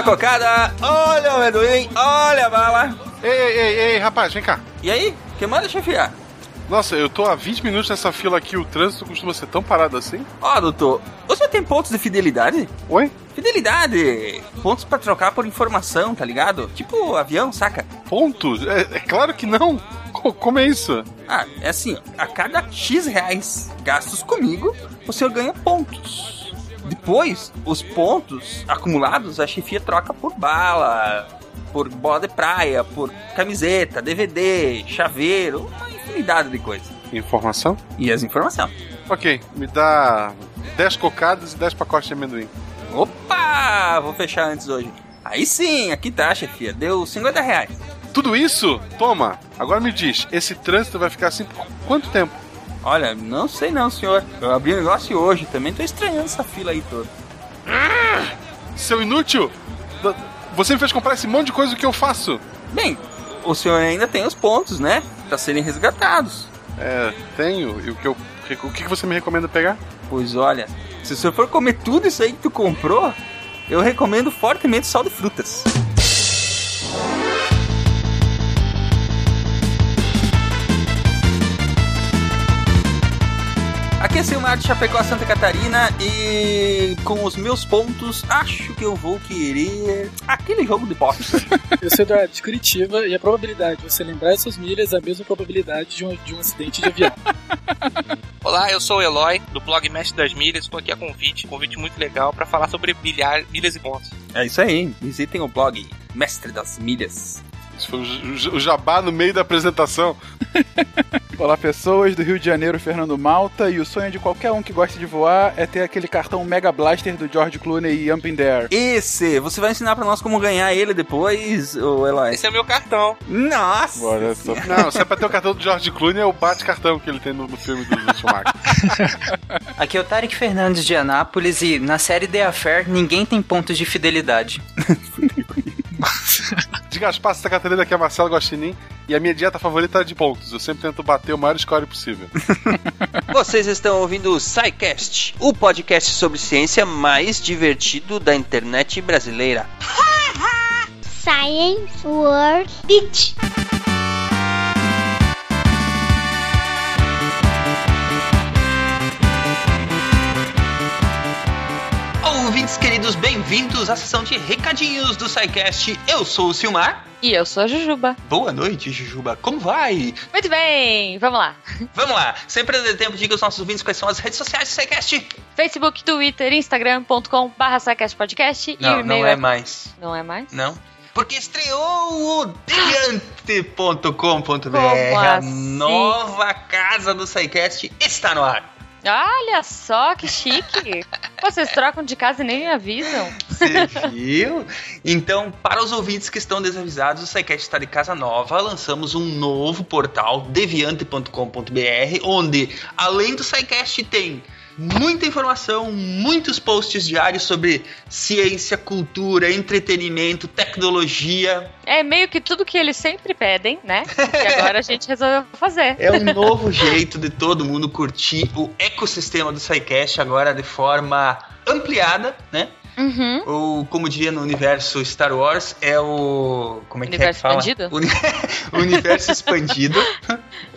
A cocada, olha o amendoim, olha a bala. Ei, ei, ei, ei, rapaz, vem cá. E aí, que manda chefiar? Nossa, eu tô há 20 minutos nessa fila aqui, o trânsito costuma ser tão parado assim? Ó, doutor, o senhor tem pontos de fidelidade? Oi? Fidelidade! Pontos pra trocar por informação, tá ligado? Tipo avião, saca? Pontos? É, é claro que não. Co- como é isso? Ah, é assim, a cada X reais gastos comigo, o senhor ganha pontos. Depois, os pontos acumulados, a chefia troca por bala, por bola de praia, por camiseta, DVD, chaveiro, uma infinidade de coisas. Informação? E as informações. Ok, me dá 10 cocadas e 10 pacotes de amendoim. Opa! Vou fechar antes hoje. Aí sim, aqui tá, chefia. Deu 50 reais. Tudo isso? Toma! Agora me diz, esse trânsito vai ficar assim por quanto tempo? Olha, não sei não, senhor. Eu abri o negócio hoje, também tô estranhando essa fila aí toda. Seu inútil! Você me fez comprar esse monte de coisa que eu faço. Bem, o senhor ainda tem os pontos, né? Pra serem resgatados. É, tenho. E o que eu. O que você me recomenda pegar? Pois olha, se o senhor for comer tudo isso aí que tu comprou, eu recomendo fortemente sal de frutas. Aqui é Silmar de Chapecó, Santa Catarina e com os meus pontos, acho que eu vou querer aquele jogo de boxe. Eu sou Eduardo de Curitiba e a probabilidade de você lembrar essas milhas é a mesma probabilidade de um, de um acidente de avião. Olá, eu sou o Eloy, do blog Mestre das Milhas. Estou aqui a convite, um convite muito legal para falar sobre milhar, milhas e pontos. É isso aí, visitem o blog Mestre das Milhas. Isso foi o jabá no meio da apresentação. Olá, pessoas do Rio de Janeiro, Fernando Malta. E o sonho de qualquer um que gosta de voar é ter aquele cartão Mega Blaster do George Clooney e Up in There. Esse, você vai ensinar pra nós como ganhar ele depois, Eloy? Esse é o meu cartão. Nossa! Olha só. Não, se é pra ter o cartão do George Clooney, é o bate-cartão que ele tem no, no filme do, do Schumacher. Aqui é o Tarek Fernandes de Anápolis e na série The Affair ninguém tem pontos de fidelidade. De Gaspar, Santa Catarina, aqui é Marcelo Guaxinim. E a minha dieta favorita é de pontos. Eu sempre tento bater o maior score possível. Vocês estão ouvindo o SciCast, o podcast sobre ciência mais divertido da internet brasileira. Science World Beach. Queridos, bem-vindos à sessão de recadinhos do SciCast. Eu sou o Silmar. E eu sou a Jujuba. Boa noite, Jujuba. Como vai? Muito bem, vamos lá. Vamos lá. Sem perder tempo, diga aos nossos ouvintes quais são as redes sociais do SciCast. Facebook, Twitter, Instagram.com barra Podcast e o Não, e-mail não é mais. Não é mais? Não. Porque estreou o deviante.com.br. Como A assim? nova casa do SciCast está no ar. Olha só, que chique. Vocês trocam de casa e nem me avisam. Você viu? Então, para os ouvintes que estão desavisados, o SciCast está de casa nova. Lançamos um novo portal, deviante.com.br, onde, além do SciCast, tem muita informação, muitos posts diários sobre ciência, cultura, entretenimento, tecnologia. É meio que tudo que eles sempre pedem, né? E agora a gente resolveu fazer. É um novo jeito de todo mundo curtir o ecossistema do SciCast agora de forma ampliada, né? Uhum. Ou, como diria no universo Star Wars, é o. Como é que Universo é que fala? expandido? Uni- universo expandido.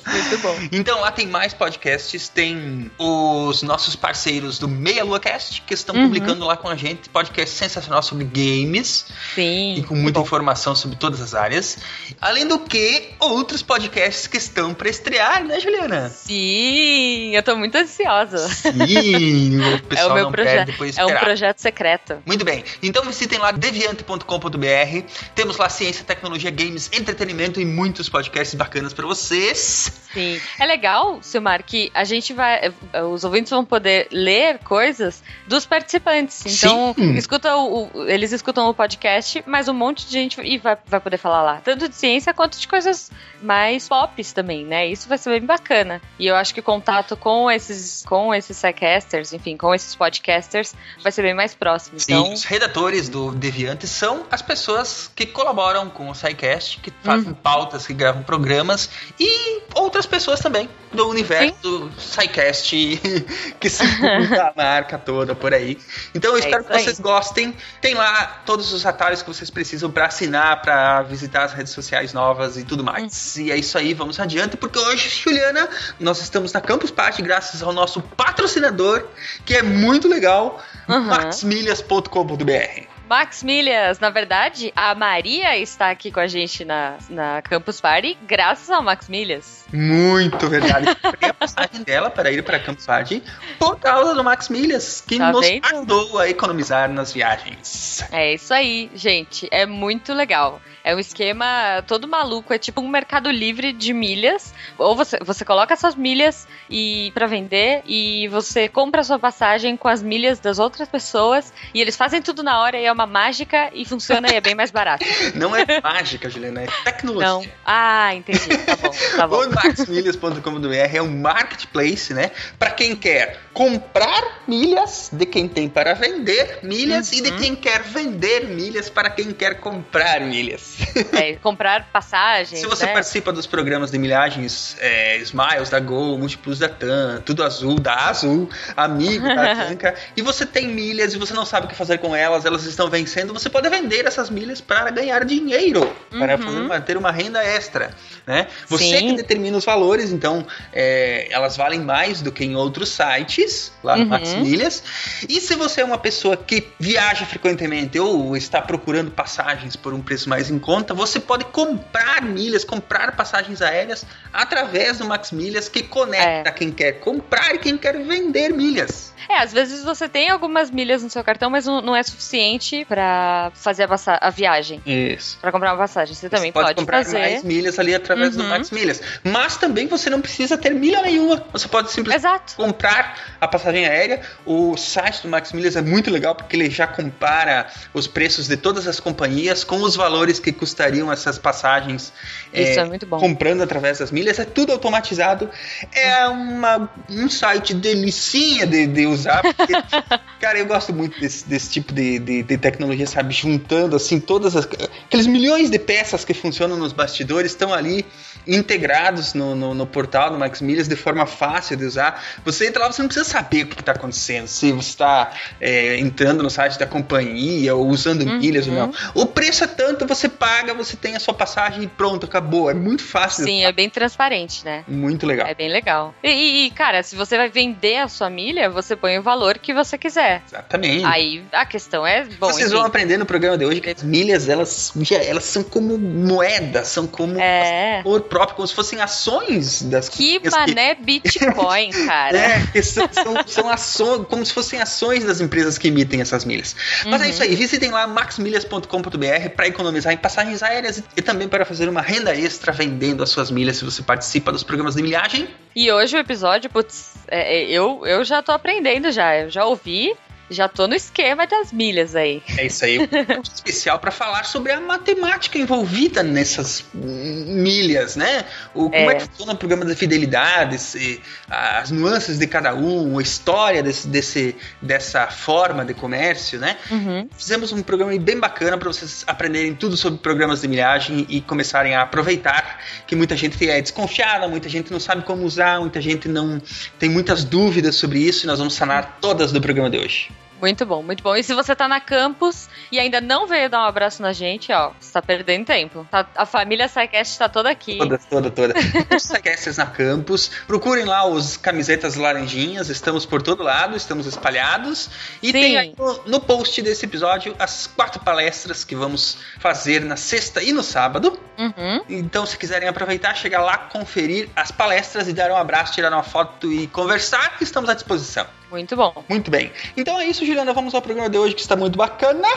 Muito bom. Então lá tem mais podcasts, tem os nossos parceiros do Meia Lua Cast, que estão Uhum. publicando lá com a gente podcast sensacional sobre games Sim. e com muita informação sobre todas as áreas. Além do que, outros podcasts que estão para estrear, né, Juliana? Sim, eu tô muito ansiosa. Sim, o É pessoal o meu não projeto. perde depois de É um esperar. projeto secreto. Muito bem. Então visitem lá deviante.com.br. Temos lá ciência, tecnologia, games, entretenimento e muitos podcasts bacanas para vocês. Sim. É legal, Silmar, que a gente vai. Os ouvintes vão poder ler coisas dos participantes. Então, Sim. escuta o, o- eles escutam o podcast, mas um monte de gente e vai, vai poder falar lá. Tanto de ciência quanto de coisas mais pops também, né? Isso vai ser bem bacana. E eu acho que o contato com esses, com esses sidecasters, enfim, com esses podcasters, vai ser bem mais próximo. Sim, Então, os redatores do Deviante são as pessoas que colaboram com o SciCast, que fazem pautas, que gravam programas e outras pessoas também do universo do SciCast que se a marca toda por aí. Então eu É espero que vocês aí. gostem. Tem lá todos os atalhos que vocês precisam para assinar, para visitar as redes sociais novas e tudo mais. E é isso aí, vamos adiante, porque hoje, Juliana, nós estamos na Campus Party graças ao nosso patrocinador, que é muito legal, Uhum. maxmilhas.com.br. Max Milhas, na verdade, a Maria está aqui com a gente na, na Campus Party graças ao Max Milhas. Muito verdade. Eu comprei a passagem dela para ir para Campus Party por causa do Max Milhas, que Tá nos vendo? ajudou a economizar nas viagens. É isso aí, gente. É muito legal. É um esquema todo maluco, é tipo um mercado livre de milhas. Ou você, você coloca suas milhas e para vender e você compra a sua passagem com as milhas das outras pessoas e eles fazem tudo na hora e é uma mágica e funciona e é bem mais barato. Não é mágica, Juliana, é tecnologia. Não. Ah, entendi. Tá bom, tá bom. O maxmilhas.com.br é um marketplace, né? Para quem quer comprar milhas, de quem tem para vender milhas e de Uhum. quem quer vender milhas para quem quer comprar milhas. É, comprar passagens, Se você né? participa dos programas de milhagens é, Smiles da Gol, Múltiplos da TAM, Tudo Azul, da Azul, Amigo da Tanca, e você tem milhas e você não sabe o que fazer com elas, elas estão vencendo, você pode vender essas milhas para ganhar dinheiro, para Uhum. uma- ter uma renda extra, né? Você Sim. que determina os valores, então é, elas valem mais do que em outros sites, lá no Uhum. Max Milhas. E se você é uma pessoa que viaja frequentemente ou está procurando passagens por um preço mais em conta, você pode comprar milhas, comprar passagens aéreas através do Max Milhas, que conecta quem quer comprar e quem quer vender milhas. É, às vezes você tem algumas milhas no seu cartão, mas não, não é suficiente pra fazer a, a viagem. Isso. Pra comprar uma passagem. Você também você pode, pode, comprar fazer. mais milhas ali através do Uhum. Max Milhas. Mas também você não precisa ter milha nenhuma. Você pode simplesmente Exato. comprar a passagem aérea. O site do Max Milhas é muito legal porque ele já compara os preços de todas as companhias com os valores que custariam essas passagens Isso é, é muito bom. comprando através das milhas. É tudo automatizado. É uma, um site delicinha de, de usar. Porque, cara, eu gosto muito desse, desse tipo de, de, de tecnologia, sabe? Juntando assim todas as. Aqueles milhões de peças que funcionam nos bastidores estão ali integrados no, no, no portal do Max Milhas de forma fácil de usar. Você entra lá, você não precisa saber o que está acontecendo, se você está é, entrando no site da companhia ou usando Uhum. milhas ou não. O preço é tanto, você paga, você tem a sua passagem e pronto, acabou. É muito fácil. Sim, é bem transparente, né? Muito legal. É bem legal. E, e, e, cara, se você vai vender a sua milha, você põe o valor que você quiser. Exatamente. Aí a questão é, bom, Vocês enfim, vão aprender no programa de hoje que as milhas, elas, elas são como moedas, são como É. próprio, como se fossem ações das que mané Bitcoin, cara. É, que são, são, são ações, como se fossem ações das empresas que emitem essas milhas. Mas é Uhum. isso aí, visitem lá maxmilhas.com.br para economizar em passagens aéreas e também para fazer uma renda extra vendendo as suas milhas se você participa dos programas de milhagem. E hoje o episódio, putz, é, é, eu, eu já tô aprendendo já. Eu já ouvi, já tô no esquema das milhas aí. É isso aí, um especial para falar sobre a matemática envolvida nessas milhas, né? O, como é. É. que funciona o programa de fidelidade, se- as nuances de cada um, a história desse, desse, dessa forma de comércio, né? Uhum. Fizemos um programa bem bacana para vocês aprenderem tudo sobre programas de milhagem e começarem a aproveitar que muita gente é desconfiada, muita gente não sabe como usar, muita gente não tem muitas dúvidas sobre isso e nós vamos sanar todas do programa de hoje. Muito bom, muito bom. E se você tá na campus e ainda não veio dar um abraço na gente, ó, você tá perdendo tempo. Tá- a família SciCast tá toda aqui. Toda, toda, toda. Os na campus. Procurem lá os camisetas laranjinhas. Estamos por todo lado, estamos espalhados. E Sim. tem aí no, no post desse episódio as quatro palestras que vamos fazer na sexta e no sábado. Uhum. Então, se quiserem aproveitar, chegar lá, conferir as palestras e dar um abraço, tirar uma foto e conversar, estamos à disposição. Muito bom. Muito bem. Então é isso, Juliana. Vamos ao programa de hoje que está muito bacana.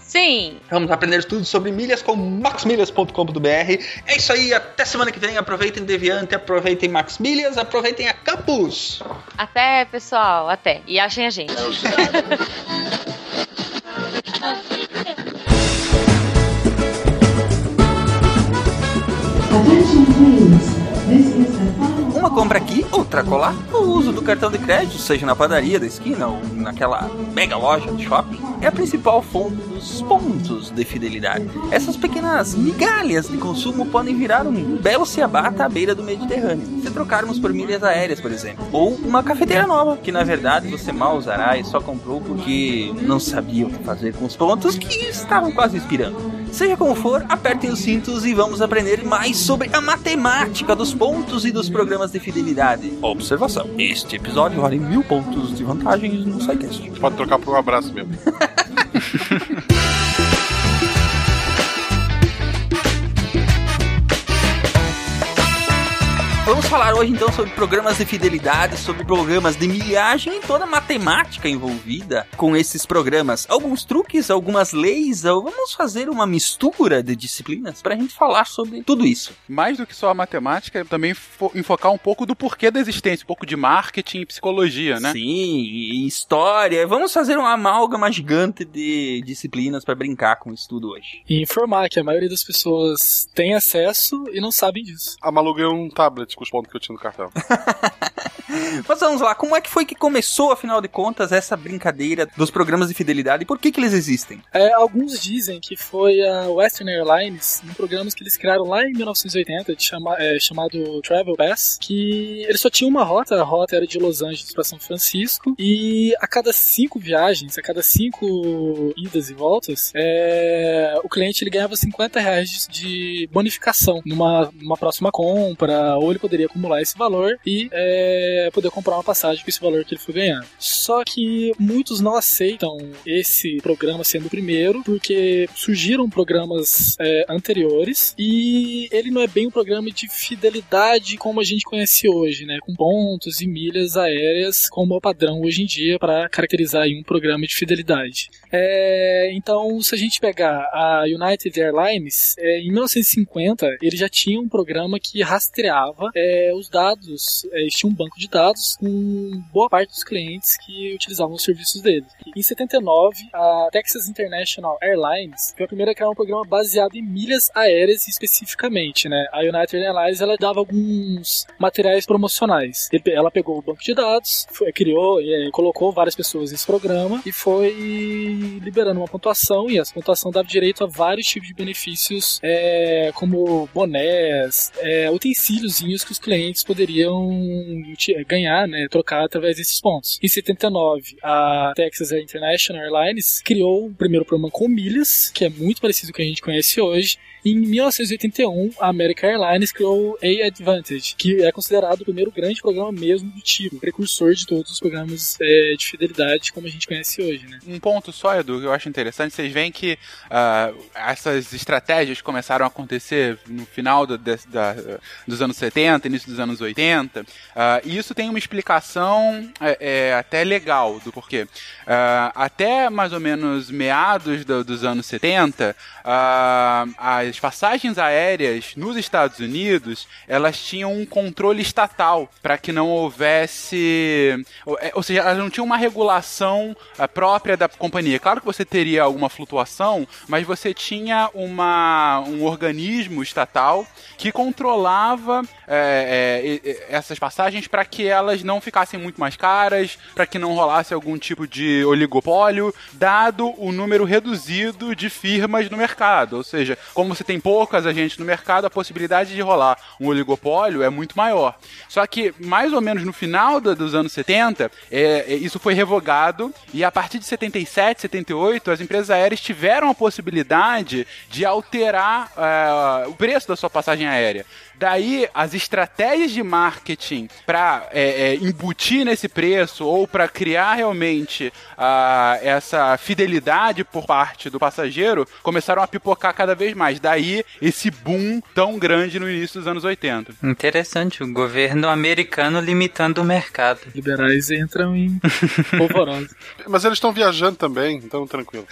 Sim. Vamos aprender tudo sobre milhas com maxmilhas.com.br. É isso aí, até semana que vem. Aproveitem Deviante, aproveitem Max Milhas, aproveitem a Campus. Até, pessoal. Até. E achem a gente. Attention please, this is the final uma compra aqui, outra colar. O uso do cartão de crédito, seja na padaria da esquina ou naquela mega loja de shopping, é a principal fonte dos pontos de fidelidade. Essas pequenas migalhas de consumo podem virar um belo ciabatta à beira do Mediterrâneo, se trocarmos por milhas aéreas, por exemplo. Ou uma cafeteira nova, que na verdade você mal usará e só comprou porque não sabia o que fazer com os pontos que estavam quase expirando. Seja como for, apertem os cintos e vamos aprender mais sobre a matemática dos pontos e dos programas de fidelidade. Observação: este episódio vale mil pontos de vantagens no SciCast. Pode trocar por um abraço mesmo. Vamos falar hoje então sobre programas de fidelidade, sobre programas de milhagem e toda a matemática envolvida com esses programas. Alguns truques, algumas leis, ou vamos fazer uma mistura de disciplinas para a gente falar sobre tudo isso. Mais do que só a matemática, também fo- enfocar um pouco do porquê da existência, um pouco de marketing e psicologia, né? Sim, e história. Vamos fazer uma amálgama gigante de disciplinas para brincar com isso tudo hoje. E informar que a maioria das pessoas tem acesso e não sabem disso. A Malu ganhou um tablet com os pontos que eu tinha no cartão. Mas vamos lá, como é que foi que começou, afinal de contas, essa brincadeira dos programas de fidelidade e por que, que eles existem? É, alguns dizem que foi a Western Airlines, um programa que eles criaram lá em 1980, de chama- é, chamado Travel Pass, que eles só tinham uma rota, a rota era de Los Angeles para São Francisco, e a cada cinco viagens, a cada cinco idas e voltas, é, o cliente ele ganhava 50 reais de bonificação numa, numa próxima compra, ou ele poderia acumular esse valor e é, poder comprar uma passagem com esse valor que ele foi ganhando. Só que muitos não aceitam esse programa sendo o primeiro, porque surgiram programas é, anteriores e ele não é bem um programa de fidelidade como a gente conhece hoje, né? Com pontos e milhas aéreas como é o padrão hoje em dia para caracterizar um programa de fidelidade. É, então, se a gente pegar a United Airlines, é, em 1950 ele já tinha um programa que rastreava é, os dados, é, eles tinham um banco de dados com boa parte dos clientes que utilizavam os serviços deles. Em 79, a Texas International Airlines foi a primeira a criar um programa baseado em milhas aéreas especificamente, né? A United Airlines ela dava alguns materiais promocionais. Ela pegou o banco de dados, foi- criou, é, colocou várias pessoas nesse programa e foi liberando uma pontuação e essa pontuação dava direito a vários tipos de benefícios, é, como bonés, é, que os clientes poderiam ganhar, né, trocar através desses pontos. Em 79, a Texas International Airlines criou o primeiro programa com milhas, que é muito parecido com o que a gente conhece hoje. Em 1981, a American Airlines criou A-Advantage, que é considerado o primeiro grande programa mesmo do tipo, precursor de todos os programas é, de fidelidade como a gente conhece hoje, né? Um ponto só, Edu, que eu acho interessante, vocês veem que ah, essas estratégias começaram a acontecer no final do- des- da- dos anos 70, início dos anos 80, ah, e isso tem uma explicação é, é, até legal do porquê. Ah, até mais ou menos meados do- dos anos 70, ah, as passagens aéreas nos Estados Unidos, elas tinham um controle estatal para que não houvesse, ou, é, ou seja, elas não tinham uma regulação ah, própria da companhia. Claro que você teria alguma flutuação, mas você tinha uma, um organismo estatal que controlava é, é, essas passagens para que elas não ficassem muito mais caras, para que não rolasse algum tipo de oligopólio, dado o número reduzido de firmas no mercado. Ou seja, como você tem poucas agentes no mercado, a possibilidade de rolar um oligopólio é muito maior. Só que, mais ou menos no final da- dos anos 70, é, é, isso foi revogado e a partir de 77, 78, as empresas aéreas tiveram a possibilidade de alterar é, o preço da sua passagem aérea. Daí, as estratégias de marketing para embutir nesse preço ou para criar realmente ah, essa fidelidade por parte do passageiro começaram a pipocar cada vez mais. Daí, esse boom tão grande no início dos anos 80. Interessante, o governo americano limitando o mercado. Liberais entram em polvorosa. Mas eles estão viajando também, então tranquilo.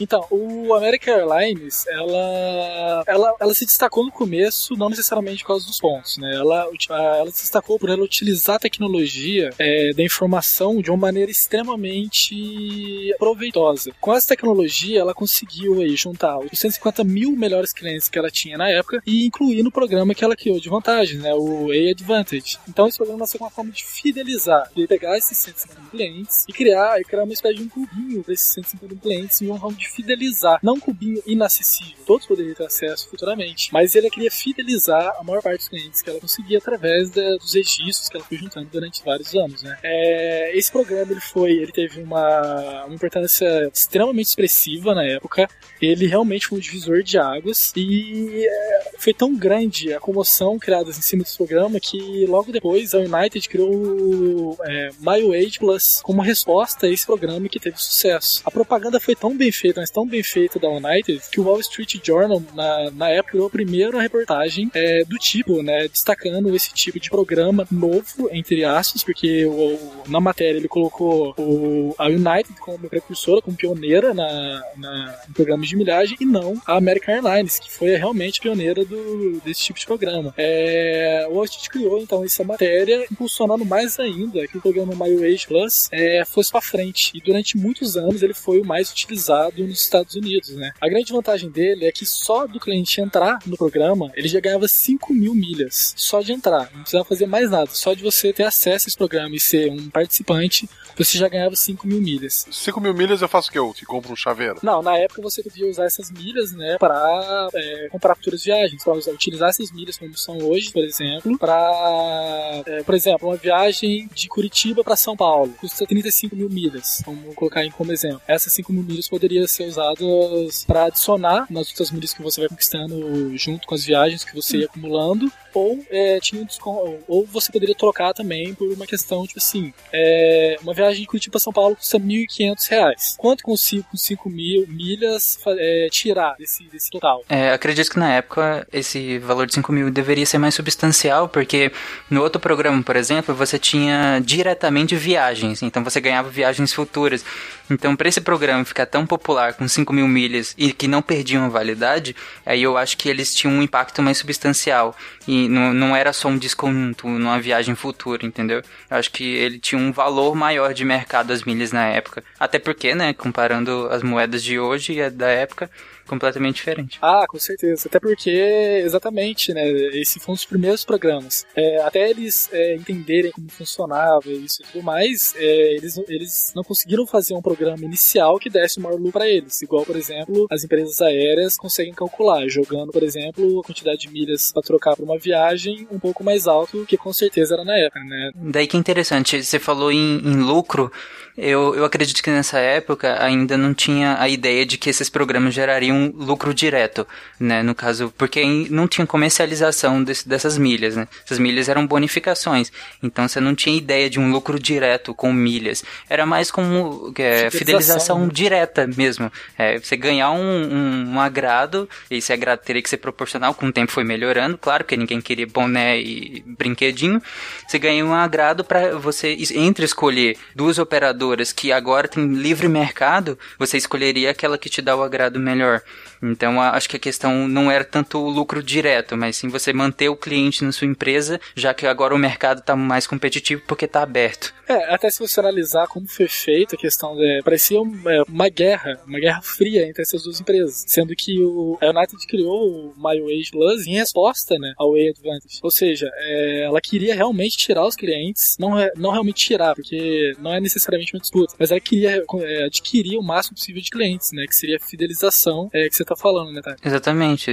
Então, o American Airlines, ela, ela, ela se destacou no começo, não necessariamente por causa dos pontos, né? Ela, ela se destacou por ela utilizar a tecnologia é, da informação de uma maneira extremamente proveitosa. Com essa tecnologia, ela conseguiu aí juntar os 150 mil melhores clientes que ela tinha na época e incluir no programa que ela criou de vantagem, né? O A-Advantage. Então esse programa nasceu com uma forma de fidelizar, de pegar esses 150 mil clientes e criar, e criar uma espécie de um cubinho para esses 150 mil clientes em uma forma de fidelizar. Não um cubinho inacessível, todos poderiam ter acesso futuramente, mas ele queria fidelizar a maior parte dos clientes que ela conseguia através dos registros que ela foi juntando durante vários anos, né? É, esse programa ele foi, ele teve uma, uma importância extremamente expressiva na época. Ele realmente foi um divisor de águas e é, foi tão grande a comoção criada em cima desse programa que logo depois a United criou o é, MyWage Plus como resposta a esse programa que teve sucesso. A propaganda foi tão bem feita, mas tão bem feita da United que o Wall Street Journal na, na época criou a primeira reportagem é, do tipo, né, destacando esse tipo de programa novo entre aspas, porque o, na matéria ele colocou o, a United como precursora, como pioneira na, na, em programas de milhagem e não a American Airlines, que foi realmente pioneira do, desse tipo de programa. É, o Street criou então essa matéria, impulsionando mais ainda que o programa MyWage Plus é, fosse para frente. E durante muitos anos ele foi o mais utilizado nos Estados Unidos. Né? A grande vantagem dele é que só do cliente entrar no programa ele já ganhava 5 mil milhas só de entrar, não precisava fazer mais nada, só de você ter acesso a esse programa e ser um participante você já ganhava 5 mil milhas. 5 mil milhas eu faço o que? Eu te compro um chaveiro? Não, na época você podia usar essas milhas, né, para é, comprar futuras viagens, para utilizar essas milhas como são hoje, por exemplo, para, é, por exemplo, uma viagem de Curitiba para São Paulo custa 35 mil milhas, vamos colocar aí como exemplo. Essas 5 mil milhas poderiam ser usadas para adicionar nas outras milhas que você vai conquistando junto com as viagens que você ia acumulando ou é, tinha um desconto, ou você poderia trocar também por uma questão, tipo assim, é, uma viagem de Curitiba a São Paulo custa R$ 1.500. Quanto consigo com 5 mil milhas é, tirar desse, desse total? É, acredito que na época esse valor de 5 mil deveria ser mais substancial, porque no outro programa, por exemplo, você tinha diretamente viagens, então você ganhava viagens futuras. Então, para esse programa ficar tão popular com 5 mil milhas e que não perdiam a validade, aí eu acho que eles tinham um impacto mais substancial. E não, não era só um desconto numa viagem futura, entendeu? Eu acho que ele tinha um valor maior de mercado das milhas na época. Até porque, né, comparando as moedas de hoje e da época, completamente diferente. Ah, com certeza. Até porque, exatamente, né? Esse foi um dos primeiros programas. É, até eles é, entenderem como funcionava isso e tudo mais, é, eles, eles não conseguiram fazer um programa inicial que desse o maior lucro para eles. Igual, por exemplo, as empresas aéreas conseguem calcular, jogando, por exemplo, a quantidade de milhas para trocar para uma viagem um pouco mais alto, que com certeza era na época, né? Daí que é interessante, você falou em, em lucro. Eu, eu acredito que nessa época ainda não tinha a ideia de que esses programas gerariam lucro direto, né? No caso, porque não tinha comercialização desse, dessas milhas, né? Essas milhas eram bonificações, então você não tinha ideia de um lucro direto com milhas. Era mais como é, fidelização né? direta mesmo. É, você ganhar um, um, um, agrado, e esse agrado teria que ser proporcional, com o tempo foi melhorando, claro, porque ninguém queria boné e brinquedinho. Você ganha um agrado para você, entre escolher duas operadoras que agora tem livre mercado, você escolheria aquela que te dá o agrado melhor. Então acho que a questão não era tanto o lucro direto, mas sim você manter o cliente na sua empresa, já que agora o mercado está mais competitivo porque está aberto. É, até se você analisar como foi feita a questão de. parecia uma, é, uma guerra, uma guerra fria entre essas duas empresas. Sendo que o, a United criou o MyWage Plus em resposta né, ao Way Advantage. Ou seja, é, ela queria realmente tirar os clientes, não, não realmente tirar, porque não é necessariamente uma disputa, mas ela queria é, adquirir o máximo possível de clientes, né? Que seria a fidelização é, que você está falando, né, Tati? Exatamente.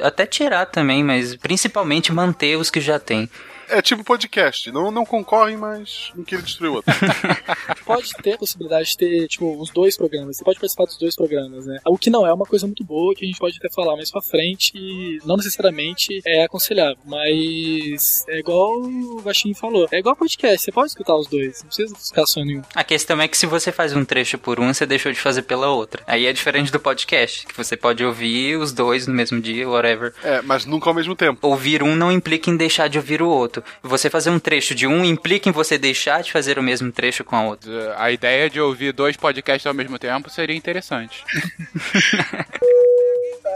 Até tirar também, mas principalmente manter os que já tem. É tipo podcast. Não, não concorrem, mas não queria destruir o outro. pode ter a possibilidade de ter, tipo, os dois programas. Você pode participar dos dois programas, né? O que não é uma coisa muito boa, que a gente pode até falar mais pra frente, e não necessariamente é aconselhável. Mas é igual o Vastinho falou. É igual podcast, você pode escutar os dois. Não precisa ficar só nenhum. A questão é que se você faz um trecho por um, você deixou de fazer pela outra. Aí é diferente do podcast, que você pode ouvir os dois no mesmo dia, whatever. É, mas nunca ao mesmo tempo. Ouvir um não implica em deixar de ouvir o outro. Você fazer um trecho de um implica em você deixar de fazer o mesmo trecho com a outra. A ideia de ouvir dois podcasts ao mesmo tempo seria interessante.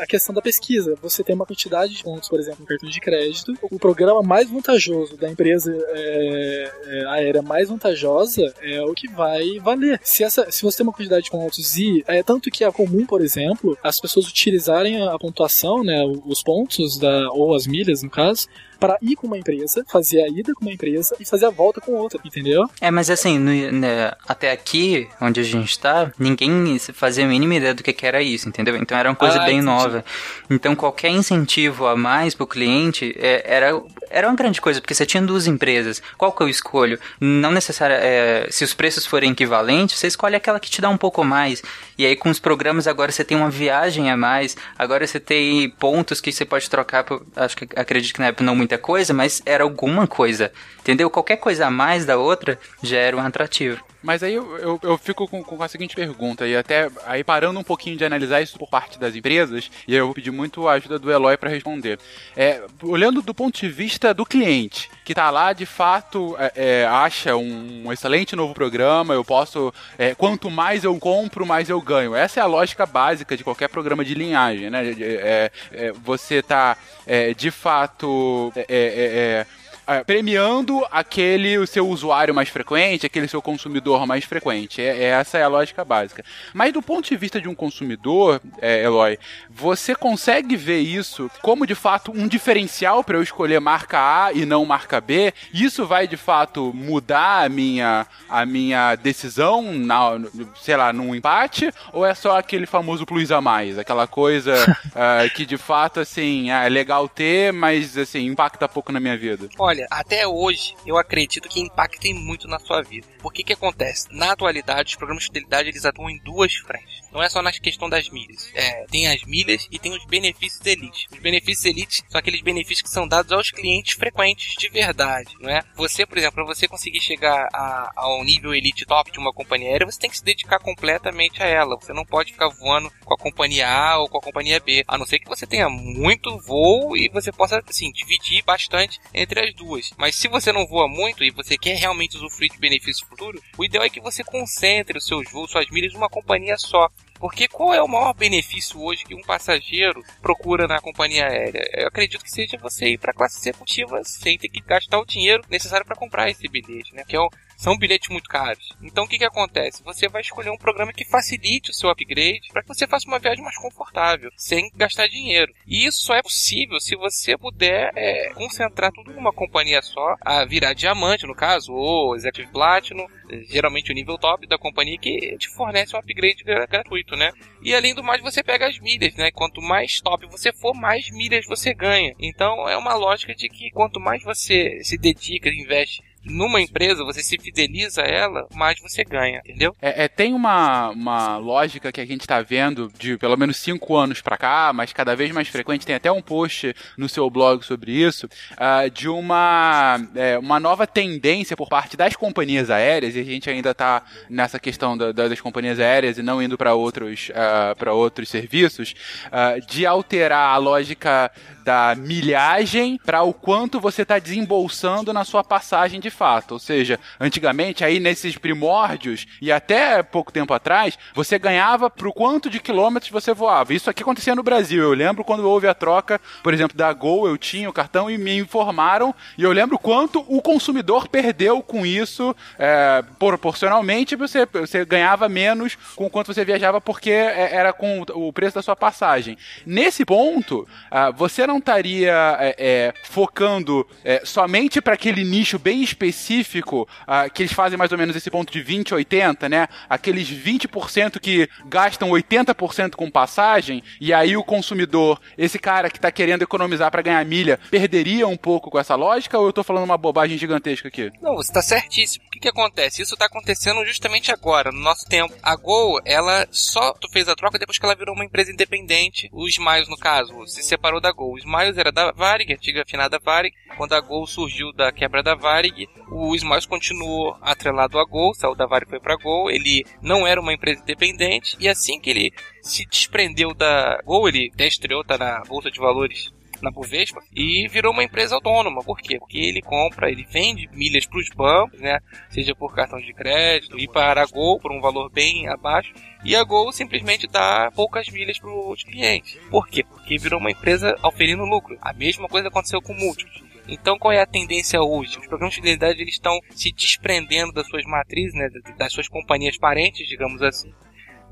a questão da pesquisa. Você tem uma quantidade de pontos, por exemplo, no cartão de crédito. O programa mais vantajoso da empresa é, é, aérea mais vantajosa é o que vai valer. Se, essa, se você tem uma quantidade de pontos e é tanto que é comum, por exemplo, as pessoas utilizarem a pontuação, né, os pontos da, ou as milhas no caso, para ir com uma empresa, fazer a ida com uma empresa e fazer a volta com outra, entendeu? É, mas assim, no, né, até aqui, onde a gente tá, ninguém fazia a mínima ideia do que, que era isso, entendeu? Então era uma coisa Ah, bem entendi. nova. Então qualquer incentivo a mais pro cliente é, era, era uma grande coisa, porque você tinha duas empresas. Qual que eu escolho? Não necessariamente. É, se os preços forem equivalentes, você escolhe aquela que te dá um pouco mais. E aí com os programas agora você tem uma viagem a mais, agora você tem pontos que você pode trocar por, acho que acredito que na época não muita coisa, mas era alguma coisa. Entendeu? Qualquer coisa a mais da outra já era um atrativo. Mas aí eu, eu, eu fico com, com a seguinte pergunta, e até aí parando um pouquinho de analisar isso por parte das empresas, e eu vou pedir muito a ajuda do Eloy para responder. É, olhando do ponto de vista do cliente, que tá lá de fato é, é, acha um, um excelente novo programa, eu posso. é, quanto mais eu compro, mais eu ganho. Essa é a lógica básica de qualquer programa de linhagem, né? É, é, você tá é, de fato. é, é, premiando aquele o seu usuário mais frequente, aquele seu consumidor mais frequente. É, é- essa é a lógica básica. Mas do ponto de vista de um consumidor, é, Eloy, você consegue ver isso como de fato um diferencial para eu escolher marca A e não marca B? Isso vai de fato mudar a minha, a minha decisão, na, sei lá, num empate? Ou é só aquele famoso plus a mais? Aquela coisa ah, que de fato, assim, é legal ter, mas assim, impacta pouco na minha vida? Olha, até hoje eu acredito que impactem muito na sua vida. Por que acontece? Na atualidade, os programas de fidelidade eles atuam em duas frentes. Não é só na questão das milhas. É, tem as milhas e tem os benefícios elite. Os benefícios elite são aqueles benefícios que são dados aos clientes frequentes de verdade, não é? Você, por exemplo, para você conseguir chegar a, ao nível elite top de uma companhia aérea, você tem que se dedicar completamente a ela. Você não pode ficar voando com a companhia A ou com a companhia B, a não ser que você tenha muito voo e você possa, assim, dividir bastante entre as duas. Mas se você não voa muito e você quer realmente usufruir de benefícios futuros, o ideal é que você concentre os seus voos, suas milhas numa companhia só. Porque qual é o maior benefício hoje que um passageiro procura na companhia aérea? Eu acredito que seja você ir para a classe executiva sem ter que gastar o dinheiro necessário para comprar esse bilhete, né? Que é o, são bilhetes muito caros. Então o que, que acontece? Você vai escolher um programa que facilite o seu upgrade para que você faça uma viagem mais confortável, sem gastar dinheiro. E isso só é possível se você puder é, concentrar tudo numa companhia só, a virar diamante no caso, ou Executive Platinum, geralmente o nível top da companhia que te fornece um upgrade gra- gratuito, né? E além do mais, você pega as milhas, né? Quanto mais top você for, mais milhas você ganha. Então é uma lógica de que quanto mais você se dedica, investe numa empresa, você se fideliza a ela, mais você ganha, entendeu? É, é, tem uma, uma lógica que a gente tá vendo de pelo menos cinco anos pra cá, mas cada vez mais frequente, tem até um post no seu blog sobre isso, ah, de uma, é, uma nova tendência por parte das companhias aéreas, e a gente ainda tá nessa questão da- da- das companhias aéreas e não indo para outros, para outros serviços, ah, de alterar a lógica da milhagem para o quanto você está desembolsando na sua passagem de fato. Ou seja, antigamente, aí nesses primórdios e até pouco tempo atrás, você ganhava pro quanto de quilômetros você voava. Isso aqui acontecia no Brasil. Eu lembro quando houve a troca, por exemplo, da Gol, eu tinha o cartão e me informaram, e eu lembro quanto o consumidor perdeu com isso, é, proporcionalmente, você, você ganhava menos com quanto você viajava porque é, era com o preço da sua passagem. Nesse ponto, ah, você não estaria é, é, focando é, somente para aquele nicho bem específico, ah, que eles fazem mais ou menos esse ponto de 20, 80, né? Aqueles 20% que gastam 80% com passagem, e aí o consumidor, esse cara que está querendo economizar para ganhar milha, perderia um pouco com essa lógica, ou eu tô falando uma bobagem gigantesca aqui? Não, você está certíssimo. Que, acontece? Isso está acontecendo justamente agora, no nosso tempo. A Gol, ela só fez a troca depois que ela virou uma empresa independente. O Smiles, no caso, se separou da Gol. O Smiles era da Varig, antiga afinada Varig. Quando a Gol surgiu da quebra da Varig, o Smiles continuou atrelado à Gol, saiu da Varig foi pra Gol. Ele não era uma empresa independente. E assim que ele se desprendeu da Gol, ele até estreou, tá na Bolsa de Valores na Bovespa e virou uma empresa autônoma. Por quê? Porque ele compra, ele vende milhas para os bancos, né? Seja por cartão de crédito e para a Gol por um valor bem abaixo. E a Gol simplesmente dá poucas milhas para os clientes. Por quê? Porque virou uma empresa oferindo lucro. A mesma coisa aconteceu com múltiplos. Então, qual é a tendência hoje? Os programas de fidelidade eles estão se desprendendo das suas matrizes, né, das suas companhias parentes, digamos assim,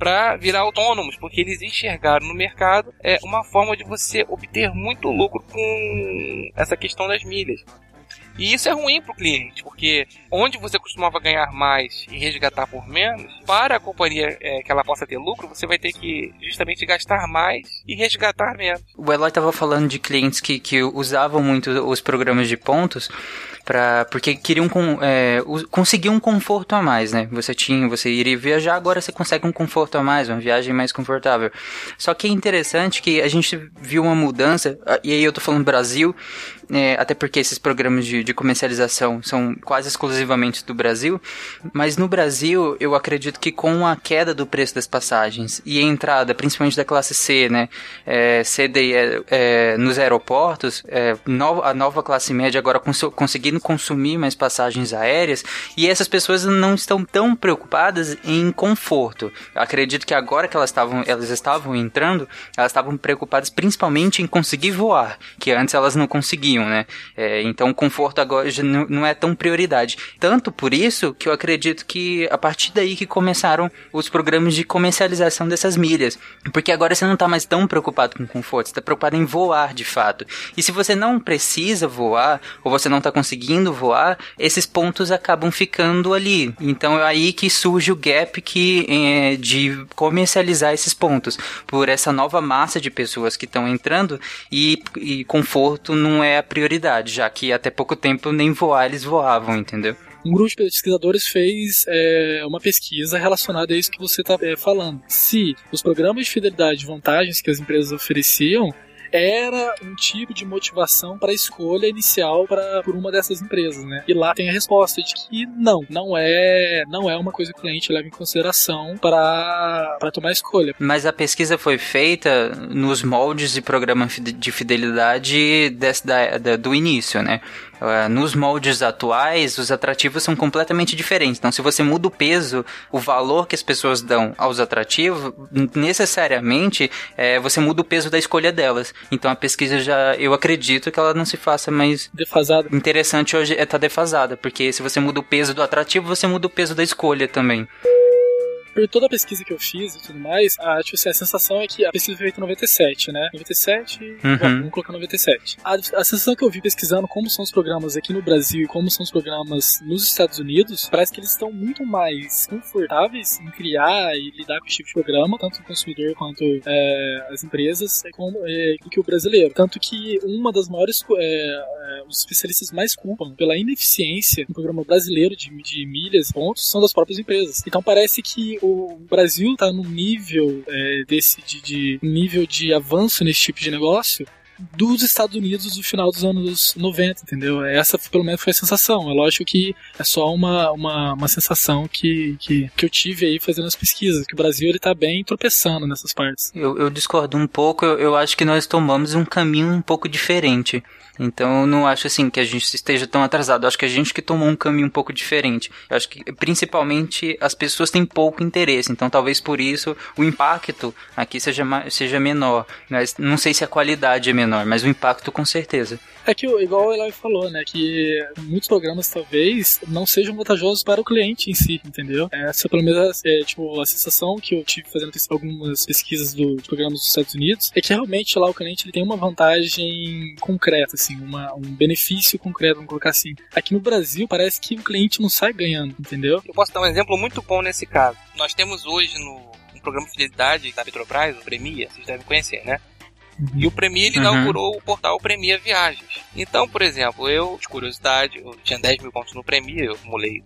para virar autônomos, porque eles enxergaram no mercado é uma forma de você obter muito lucro com essa questão das milhas. E isso é ruim para o cliente, porque onde você costumava ganhar mais e resgatar por menos, para a companhia é, que ela possa ter lucro, você vai ter que justamente gastar mais e resgatar menos. O Eloy estava falando de clientes que, que usavam muito os programas de pontos para porque queriam com, é, conseguir um conforto a mais, né? Você tinha, você iria viajar, agora você consegue um conforto a mais, uma viagem mais confortável. Só que é interessante que a gente viu uma mudança, e aí eu tô falando Brasil, é, até porque esses programas de, de comercialização são quase exclusivamente do Brasil, mas no Brasil eu acredito que com a queda do preço das passagens e a entrada, principalmente da classe C, né, é, é, nos aeroportos, é, a nova classe média agora cons conseguindo consumir mais passagens aéreas e essas pessoas não estão tão preocupadas em conforto. Eu acredito que agora que elas estavam, elas estavam entrando, elas estavam preocupadas principalmente em conseguir voar, que antes elas não conseguiam né? É, então conforto agora já não é tão prioridade. Tanto por isso que eu acredito que a partir daí que começaram os programas de comercialização dessas milhas. Porque agora você não está mais tão preocupado com conforto, você está preocupado em voar de fato. E se você não precisa voar, ou você não está conseguindo voar, esses pontos acabam ficando ali. Então é aí que surge o gap que, é, de comercializar esses pontos. Por essa nova massa de pessoas que estão entrando e, e conforto não é a prioridade, já que até pouco tempo nem voar eles voavam, entendeu? um grupo de pesquisadores fez é, uma pesquisa relacionada a isso que você está é, falando. Se os programas de fidelidade, vantagens que as empresas ofereciam, era um tipo de motivação para a escolha inicial para por uma dessas empresas, né? E lá tem a resposta de que não, não é, não é uma coisa que o cliente leva em consideração para tomar a escolha. Mas a pesquisa foi feita nos moldes de programa de fidelidade desse, da, da, do início, né? Uh, nos moldes atuais, os atrativos são completamente diferentes. Então, se você muda o peso, o valor que as pessoas dão aos atrativos, necessariamente é, você muda o peso da escolha delas. Então, a pesquisa já, eu acredito que ela não se faça mais defasada. Interessante hoje é estar tá defasada, porque se você muda o peso do atrativo, você muda o peso da escolha também por toda a pesquisa que eu fiz e tudo mais, a, tipo assim, a sensação é que a pesquisa foi feita em 97, né? 97, uhum. bom, vamos colocar 97. A, a sensação que eu vi pesquisando como são os programas aqui no Brasil e como são os programas nos Estados Unidos, parece que eles estão muito mais confortáveis em criar e lidar com esse tipo de programa, tanto o consumidor quanto é, as empresas, como, é, do que o brasileiro. Tanto que uma das maiores, é, é, os especialistas mais culpam pela ineficiência no programa brasileiro de, de milhas e pontos são das próprias empresas. Então parece que o Brasil está no nível é, desse de, de, nível de avanço nesse tipo de negócio dos Estados Unidos do final dos anos 90, entendeu? Essa pelo menos foi a sensação. É lógico que é só uma, uma, uma sensação que, que, que eu tive aí fazendo as pesquisas, que o Brasil ele tá bem tropeçando nessas partes. Eu, eu discordo um pouco, eu, eu acho que nós tomamos um caminho um pouco diferente. Então eu não acho assim que a gente esteja tão atrasado. Eu acho que a gente que tomou um caminho um pouco diferente. Eu acho que principalmente as pessoas têm pouco interesse. Então talvez por isso o impacto aqui seja, seja menor. Mas não sei se a qualidade é menor, mas o impacto com certeza. É que, igual o Eloy falou, né, que muitos programas talvez não sejam vantajosos para o cliente em si, entendeu? Essa, pelo menos, é, tipo, a sensação que eu tive fazendo algumas pesquisas do, de programas dos Estados Unidos é que realmente lá o cliente ele tem uma vantagem concreta, assim, uma, um benefício concreto, vamos colocar assim. Aqui no Brasil parece que o cliente não sai ganhando, entendeu? Eu posso dar um exemplo muito bom nesse caso. Nós temos hoje no programa de fidelidade da Petrobras, o Premia, vocês devem conhecer, né? E o Premia ele uhum. inaugurou o portal Premia Viagens. Então, por exemplo, eu, de curiosidade, eu tinha 10 mil pontos no Premia, eu acumulei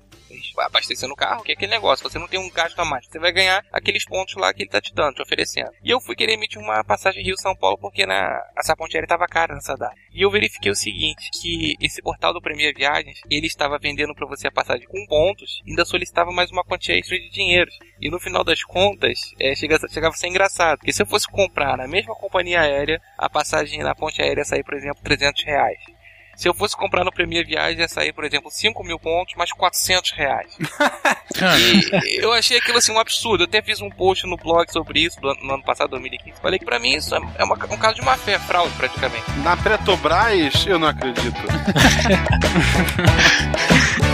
abastecendo o carro, que é aquele negócio, você não tem um gasto a mais, você vai ganhar aqueles pontos lá que ele tá te dando, te oferecendo. E eu fui querer emitir uma passagem Rio-São Paulo porque na, essa ponte aérea tava cara nessa data. E eu verifiquei o seguinte, que esse portal do Premier Viagens, ele estava vendendo para você a passagem com pontos, ainda solicitava mais uma quantia extra de dinheiro. E no final das contas, é, chegava, chegava a ser engraçado, porque se eu fosse comprar na mesma companhia aérea, a passagem na ponte aérea sair, por exemplo, 300 reais. Se eu fosse comprar no Premier Viagem, ia sair, por exemplo, 5 mil pontos, mais 400 reais. e eu achei aquilo assim um absurdo. Eu até fiz um post no blog sobre isso no ano passado, 2015. Falei que pra mim isso é uma, um caso de má fé, fraude praticamente. Na Petrobras, eu não acredito.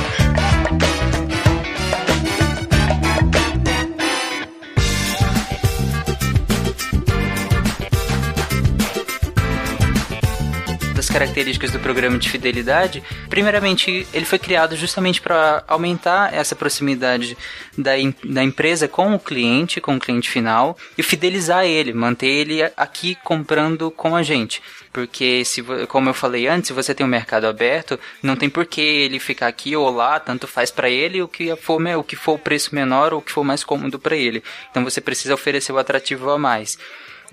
características do programa de fidelidade, primeiramente, ele foi criado justamente para aumentar essa proximidade da, da empresa com o cliente, com o cliente final, e fidelizar ele, manter ele aqui comprando com a gente. Porque, se, como eu falei antes, se você tem um mercado aberto, não tem por que ele ficar aqui ou lá, tanto faz para ele o que, for, o que for o preço menor ou o que for mais cômodo para ele. Então você precisa oferecer o atrativo a mais.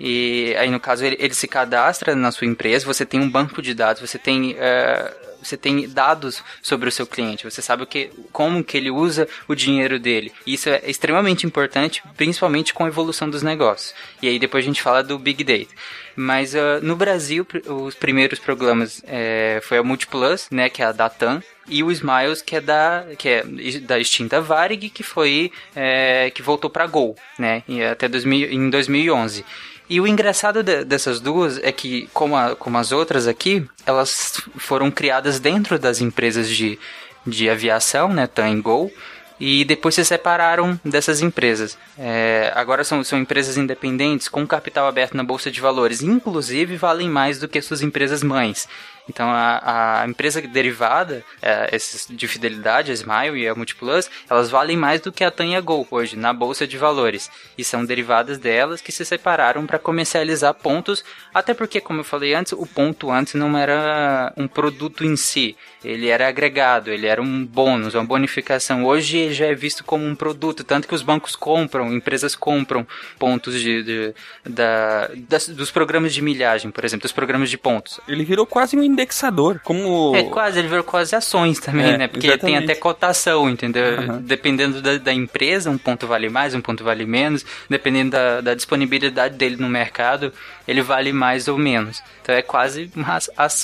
E aí, no caso, ele, ele, se cadastra na sua empresa, você tem um banco de dados, você tem. Uh, você tem dados sobre o seu cliente, você sabe o que, como que ele usa o dinheiro dele. Isso é extremamente importante, principalmente com a evolução dos negócios. E aí depois a gente fala do Big Data. Mas uh, no Brasil, os primeiros programas é, foi a Multiplus, né, que é a Datam, e o Smiles, que é da, que é da extinta Varig, que foi é, que voltou para Gol, né, até 2000, em 2011. E o engraçado de, dessas duas é que, como, a, como as outras aqui, elas foram criadas dentro das empresas de, de aviação, né, TAM e Gol, e depois se separaram dessas empresas. É, agora são, são empresas independentes com capital aberto na Bolsa de Valores, inclusive valem mais do que suas empresas mães. Então a, a empresa derivada, é, esses de fidelidade, a Smile e a Multiplus, elas valem mais do que a Tanya Gol hoje na bolsa de valores e são derivadas delas que se separaram para comercializar pontos, até porque como eu falei antes, o ponto antes não era um produto em si, ele era agregado, ele era um bônus, uma bonificação. Hoje já é visto como um produto, tanto que os bancos compram, empresas compram pontos de, de da, das, dos programas de milhagem, por exemplo, dos programas de pontos. Ele virou quase um indexador, como... É, quase, ele virou quase ações também, é, né? Porque exatamente. tem até cotação, entendeu? Uhum. Dependendo da, da, empresa, um ponto vale mais, um ponto vale menos, dependendo da, da, disponibilidade dele no mercado, ele vale mais ou menos. Então é quase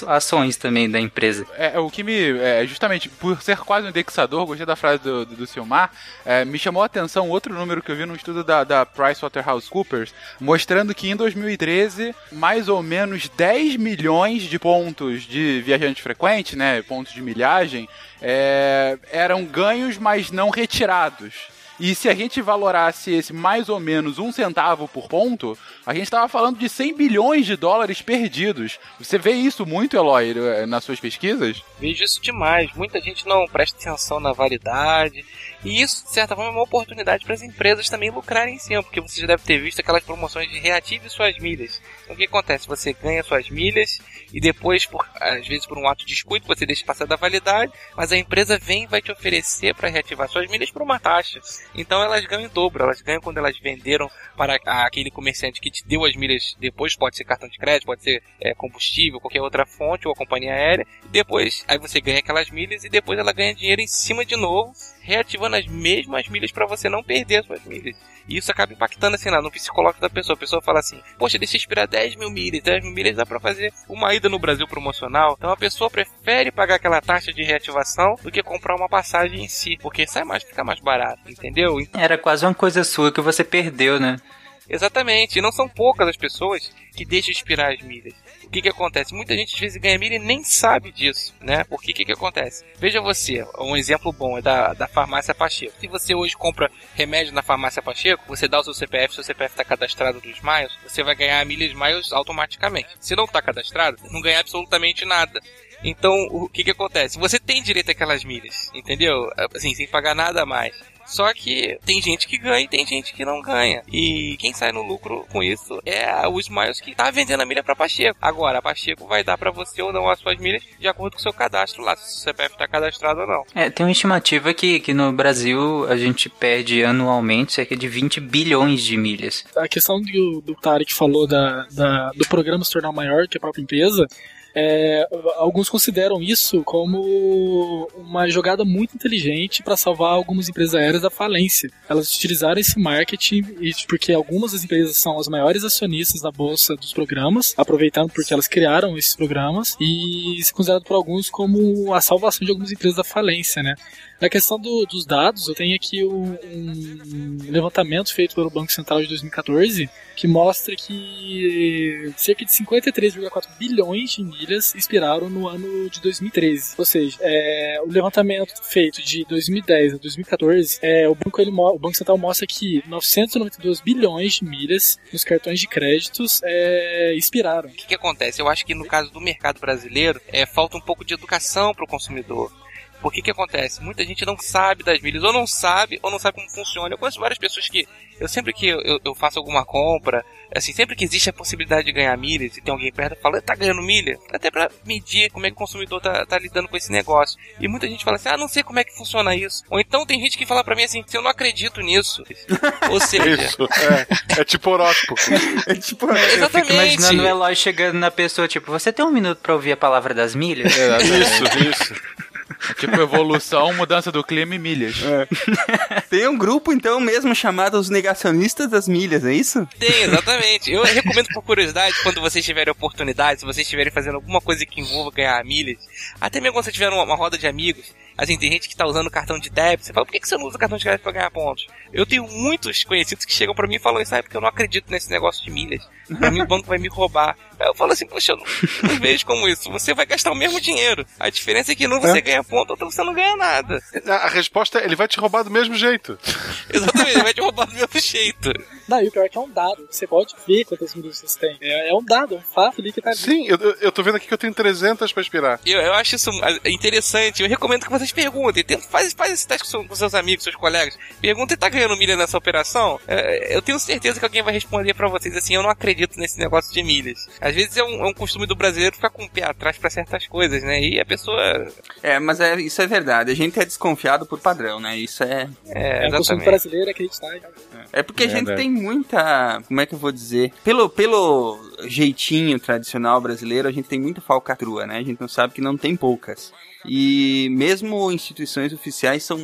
ações também da empresa. É, o que me... É, justamente, por ser quase um indexador, gostei da frase do, do, do Silmar, é, me chamou a atenção outro número que eu vi num estudo da, da PricewaterhouseCoopers, mostrando que em 2013, mais ou menos 10 milhões de pontos de viajante frequente, né, pontos de milhagem, é, eram ganhos, mas não retirados. E se a gente valorasse esse mais ou menos um centavo por ponto, a gente estava falando de 100 bilhões de dólares perdidos. Você vê isso muito, Eloy, nas suas pesquisas? Vejo isso demais. Muita gente não presta atenção na validade. E isso, de certa forma, é uma oportunidade para as empresas também lucrarem em cima, porque você já deve ter visto aquelas promoções de reative suas milhas. Então o que acontece? Você ganha suas milhas e depois, por, às vezes por um ato de descuido, você deixa passar da validade, mas a empresa vem e vai te oferecer para reativar suas milhas por uma taxa. Então elas ganham em dobro, elas ganham quando elas venderam para aquele comerciante que te deu as milhas depois, pode ser cartão de crédito, pode ser é, combustível, qualquer outra fonte ou a companhia aérea, depois aí você ganha aquelas milhas e depois ela ganha dinheiro em cima de novo, reativando as mesmas milhas para você não perder as suas milhas. E isso acaba impactando assim lá no psicológico da pessoa. A pessoa fala assim: Poxa, deixa eu esperar 10 mil milhas. 10 mil milhas dá pra fazer uma ida no Brasil promocional. Então a pessoa prefere pagar aquela taxa de reativação do que comprar uma passagem em si. Porque sai mais, fica mais barato, entendeu? Era quase uma coisa sua que você perdeu, né? Exatamente, e não são poucas as pessoas que deixam expirar as milhas. O que que acontece? Muita gente às vezes ganha milha e nem sabe disso, né? Porque o que que acontece? Veja você, um exemplo bom é da, da farmácia Pacheco. Se você hoje compra remédio na farmácia Pacheco, você dá o seu CPF, seu CPF está cadastrado nos Miles, você vai ganhar milhas Miles automaticamente. Se não está cadastrado, não ganha absolutamente nada. Então, o que que acontece? Você tem direito àquelas milhas, entendeu? Assim, sem pagar nada a mais. Só que tem gente que ganha e tem gente que não ganha. E quem sai no lucro com isso é o Smiles que tá vendendo a milha pra Pacheco. Agora, a Pacheco vai dar para você ou não as suas milhas de acordo com o seu cadastro lá, se o CPF tá cadastrado ou não. É, tem uma estimativa que, que no Brasil a gente perde anualmente cerca de 20 bilhões de milhas. A questão do, do Tarek falou da, da, do programa se tornar maior que a própria empresa é, alguns consideram isso como uma jogada muito inteligente para salvar algumas empresas aéreas da falência. Elas utilizaram esse marketing porque algumas das empresas são as maiores acionistas da bolsa dos programas, aproveitando porque elas criaram esses programas e se considerado por alguns como a salvação de algumas empresas da falência, né? Na questão do, dos dados, eu tenho aqui um, um, levantamento feito pelo Banco Central de 2014 que mostra que cerca de 53,4 bilhões de milhas expiraram no ano de 2013. Ou seja, é, o levantamento feito de 2010 a 2014, é, o, banco, ele, o Banco Central mostra que 992 bilhões de milhas nos cartões de créditos é, expiraram. O que, que acontece? Eu acho que no caso do mercado brasileiro, é, falta um pouco de educação para o consumidor. Porque que acontece? Muita gente não sabe das milhas, ou não sabe, ou não sabe como funciona. Eu conheço várias pessoas que, eu sempre que eu, eu faço alguma compra, assim, sempre que existe a possibilidade de ganhar milhas e tem alguém perto, fala, tá ganhando milha? Até para medir como é que o consumidor tá, tá, lidando com esse negócio. E muita gente fala assim, ah, não sei como é que funciona isso. Ou então tem gente que fala para mim assim, eu não acredito nisso. Ou seja... Isso, é, é tipo horóscopo. é tipo, Exatamente. Eu fico imaginando o Eloy chegando na pessoa, tipo, você tem um minuto para ouvir a palavra das milhas? É, isso, isso. É tipo evolução, mudança do clima e milhas. É. Tem um grupo, então, mesmo chamado os negacionistas das milhas, é isso? Tem, exatamente. Eu recomendo por curiosidade, quando vocês tiverem oportunidade, se vocês estiverem fazendo alguma coisa que envolva ganhar milhas, até mesmo quando você tiver uma, uma roda de amigos, Assim, tem gente que tá usando cartão de débito. Você fala, por que, que você não usa cartão de crédito pra ganhar pontos? Eu tenho muitos conhecidos que chegam para mim e falam isso, ah, porque eu não acredito nesse negócio de milhas. Pra mim o banco vai me roubar. Aí eu falo assim, poxa, eu não, não vejo como isso. Você vai gastar o mesmo dinheiro. A diferença é que não você é. ganha ponto, ou você não ganha nada. A, a resposta é, ele vai te roubar do mesmo jeito. Exatamente, ele vai te roubar do mesmo jeito. Não, e o pior é que é um dado. Você pode ver quantas milhas você tem. É, é um dado, é um fato ali que tá ali. Sim, eu, eu tô vendo aqui que eu tenho 300 pra expirar. Eu, eu acho isso interessante. Eu recomendo que vocês perguntem. Faz, faz esse teste com, seus amigos, seus colegas. Pergunta e tá ganhando milha nessa operação. É, eu tenho certeza que alguém vai responder para vocês assim: eu não acredito nesse negócio de milhas. Às vezes é um, é um costume do brasileiro ficar com o pé atrás para certas coisas, né? E a pessoa. É, mas é, isso é verdade. A gente é desconfiado por padrão, né? Isso é. É, é o costume brasileiro acreditar. É porque a gente tem muita. Como é que eu vou dizer? Pelo, pelo jeitinho tradicional brasileiro, a gente tem muita falcatrua, né? A gente não sabe que não tem poucas. E mesmo instituições oficiais são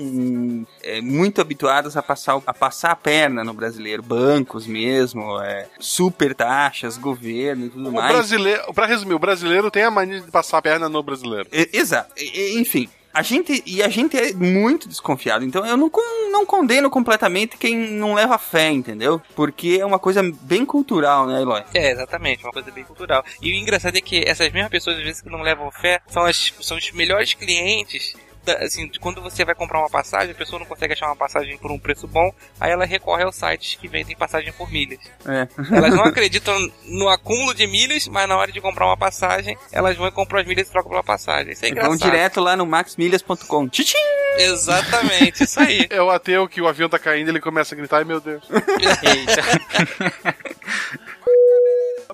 é, muito habituadas a passar, a passar a perna no brasileiro, bancos mesmo, é, super taxas, governo e tudo o mais. Brasileiro, pra resumir, o brasileiro tem a mania de passar a perna no brasileiro. É, exato. enfim, a gente, e a gente é muito desconfiado, então eu não, não condeno completamente quem não leva fé, entendeu? Porque é uma coisa bem cultural, né, Eloy? É, exatamente, uma coisa bem cultural. E o engraçado é que essas mesmas pessoas, às vezes, que não levam fé, são, as, são os melhores clientes assim, quando você vai comprar uma passagem, a pessoa não consegue achar uma passagem por um preço bom, aí ela recorre aos sites que vendem passagem por milhas. É. Elas não acreditam no acúmulo de milhas, mas na hora de comprar uma passagem, elas vão e compram as milhas e trocam pela passagem. Isso é engraçado. Vão direto lá no maxmilhas.com. Tchim! Exatamente, isso aí. É o ateu que o avião tá caindo ele começa a gritar, ai meu Deus. Eita.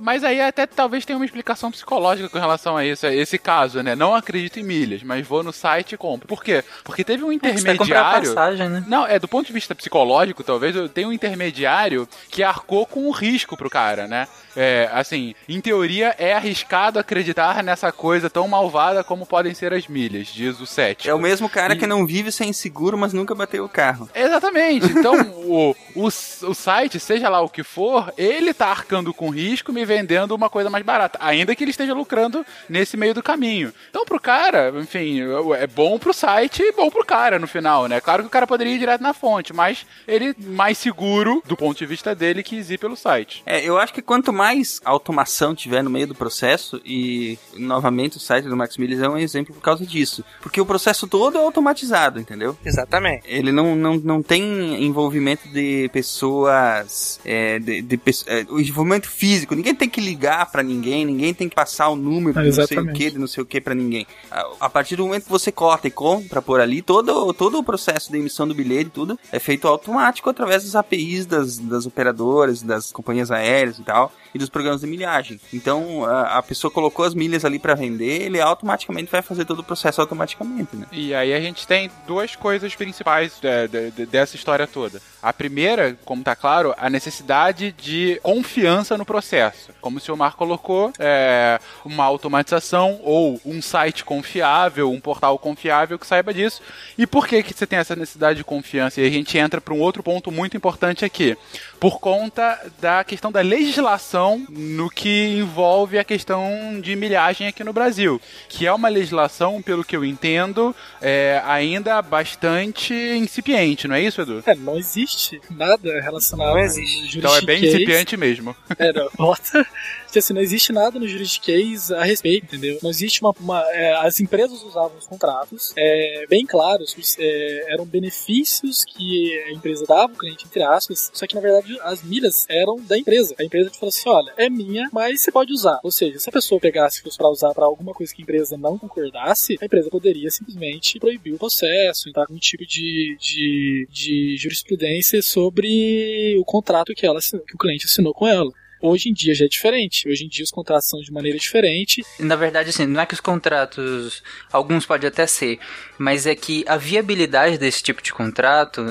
Mas aí até talvez tenha uma explicação psicológica com relação a isso, a esse caso, né? Não acredito em milhas, mas vou no site e compro. Por quê? Porque teve um intermediário. Passagem, né? Não, é do ponto de vista psicológico, talvez eu tenha um intermediário que arcou com o risco pro cara, né? É, assim, em teoria é arriscado acreditar nessa coisa tão malvada como podem ser as milhas, diz o 7. É o mesmo cara e... que não vive sem seguro, mas nunca bateu o carro. Exatamente. Então, o, o, o site, seja lá o que for, ele tá arcando com risco, me vendendo uma coisa mais barata, ainda que ele esteja lucrando nesse meio do caminho. Então, pro cara, enfim, é bom pro site e bom pro cara no final, né? Claro que o cara poderia ir direto na fonte, mas ele mais seguro do ponto de vista dele que ir pelo site. É, eu acho que quanto mais automação tiver no meio do processo, e novamente o site do Max Mills é um exemplo por causa disso. Porque o processo todo é automatizado, entendeu? Exatamente. Ele não, não, não tem envolvimento de pessoas. É, de, de, é, o envolvimento físico. Ninguém tem que ligar para ninguém, ninguém tem que passar o número Ah, de não sei o que, de não sei o que para ninguém. A, a partir do momento que você cota e compra por ali, todo, todo o processo de emissão do bilhete e tudo é feito automático através das APIs das, das operadoras, das companhias aéreas e tal, e dos programas de milhagem. Então, a, a pessoa colocou as milhas ali para vender, ele automaticamente vai fazer todo o processo automaticamente, né? E aí a gente tem duas coisas principais é, de- de- dessa história toda. A primeira, como tá claro, a necessidade de confiança no processo. Como o senhor Marco colocou, é, uma automatização ou um site confiável, um portal confiável que saiba disso. E por que, que você tem essa necessidade de confiança? E a gente entra para um outro ponto muito importante aqui. Por conta da questão da legislação no que envolve a questão de milhagem aqui no Brasil. Que é uma legislação, pelo que eu entendo, é, ainda bastante incipiente, não é isso, Edu? É, não existe nada relacionado ao existe. Então é bem incipiente mesmo. É, não, bota. Que, assim, não existe nada no juridiquês a respeito, entendeu? Não existe uma. uma- é, as empresas usavam os contratos, é, bem claros, é, eram benefícios que a empresa dava ao cliente, entre aspas, só que na verdade as milhas eram da empresa. A empresa falou assim: olha, é minha, mas você pode usar. Ou seja, se a pessoa pegasse fosse pra usar pra alguma coisa que a empresa não concordasse, a empresa poderia simplesmente proibir o processo, entrar com um tipo de, de, de jurisprudência sobre o contrato que, ela, que o cliente assinou com ela. Hoje em dia já é diferente. Hoje em dia os contratos são de maneira diferente. Na verdade, assim, não é que os contratos, alguns podem até ser, mas é que a viabilidade desse tipo de contrato,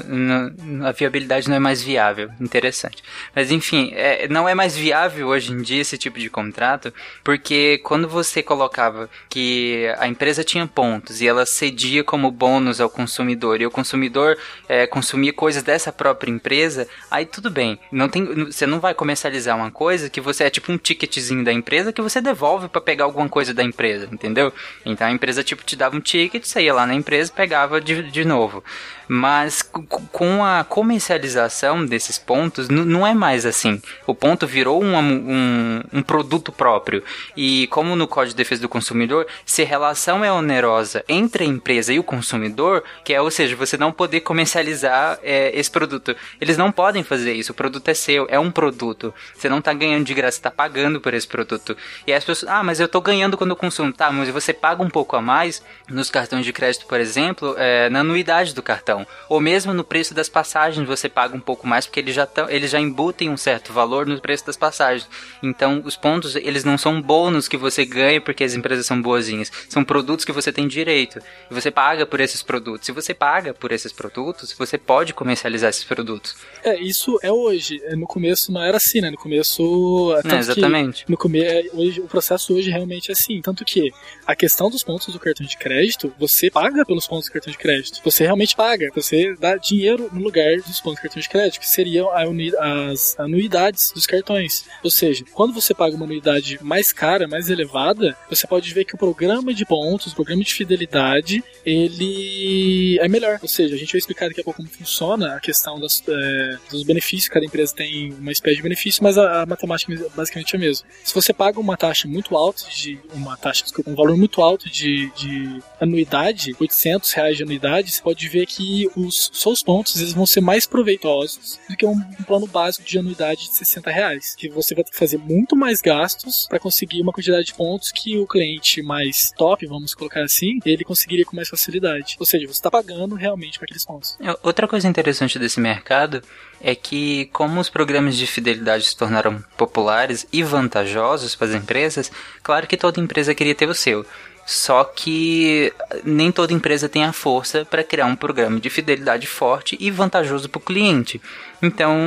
a viabilidade não é mais viável. Interessante. Mas enfim, é, não é mais viável hoje em dia esse tipo de contrato, porque quando você colocava que a empresa tinha pontos e ela cedia como bônus ao consumidor e o consumidor é, consumia coisas dessa própria empresa, aí tudo bem. Não tem, você não vai comercializar uma coisa que você é tipo um ticketzinho da empresa que você devolve pra pegar alguma coisa da empresa, entendeu? Então a empresa tipo te dava um ticket, ia lá na empresa pegava de, de novo. Mas com a comercialização desses pontos, não é mais assim. O ponto virou um, um, um produto próprio. E como no Código de Defesa do Consumidor, se a relação é onerosa entre a empresa e o consumidor, que é, ou seja, você não poder comercializar é, esse produto. Eles não podem fazer isso. O produto é seu, é um produto. Você não tá ganhando de graça, você tá pagando por esse produto. E as pessoas, ah, mas eu tô ganhando quando eu consumo. Tá, mas você paga um pouco a mais nos cartões de crédito, por exemplo, é, na anuidade do cartão. Ou mesmo no preço das passagens você paga um pouco mais, porque eles já, tão, eles já embutem um certo valor no preço das passagens. Então, os pontos, eles não são bônus que você ganha porque as empresas são boazinhas. São produtos que você tem direito. E você paga por esses produtos. Se você paga por esses produtos, você pode comercializar esses produtos. É, isso é hoje. É, No começo não era assim, né? No começo. Tanto Não, exatamente. No começo, hoje, o processo hoje realmente é assim. Tanto que a questão dos pontos do cartão de crédito, você paga pelos pontos do cartão de crédito. Você realmente paga. Você dá dinheiro no lugar dos pontos do cartão de crédito, que seriam as anuidades dos cartões. Ou seja, quando você paga uma anuidade mais cara, mais elevada, você pode ver que o programa de pontos, o programa de fidelidade, ele é melhor. Ou seja, a gente vai explicar daqui a pouco como funciona a questão das, é, dos benefícios. Cada empresa tem uma espécie de benefício, mas a, a matemática basicamente é a mesma. Se você paga uma taxa muito alta de uma taxa, desculpa, um valor muito alto de, de anuidade, 800 reais de anuidade, você pode ver que os seus pontos eles vão ser mais proveitosos do que um, um plano básico de anuidade de 60 reais, que você vai ter que fazer muito mais gastos para conseguir uma quantidade de pontos que o cliente mais top, vamos colocar assim, ele conseguiria com mais facilidade. Ou seja, você está pagando realmente para aqueles pontos. É, Outra coisa interessante desse mercado é que, como os programas de fidelidade se tornaram populares e vantajosos para as empresas, claro que toda empresa queria ter o seu. Só que nem toda empresa tem a força para criar um programa de fidelidade forte e vantajoso para o cliente. Então,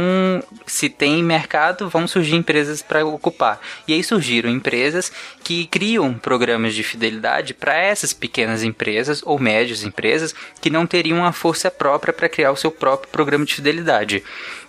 se tem mercado, vão surgir empresas para ocupar. E aí surgiram empresas que criam programas de fidelidade para essas pequenas empresas ou médias empresas que não teriam a força própria para criar o seu próprio programa de fidelidade.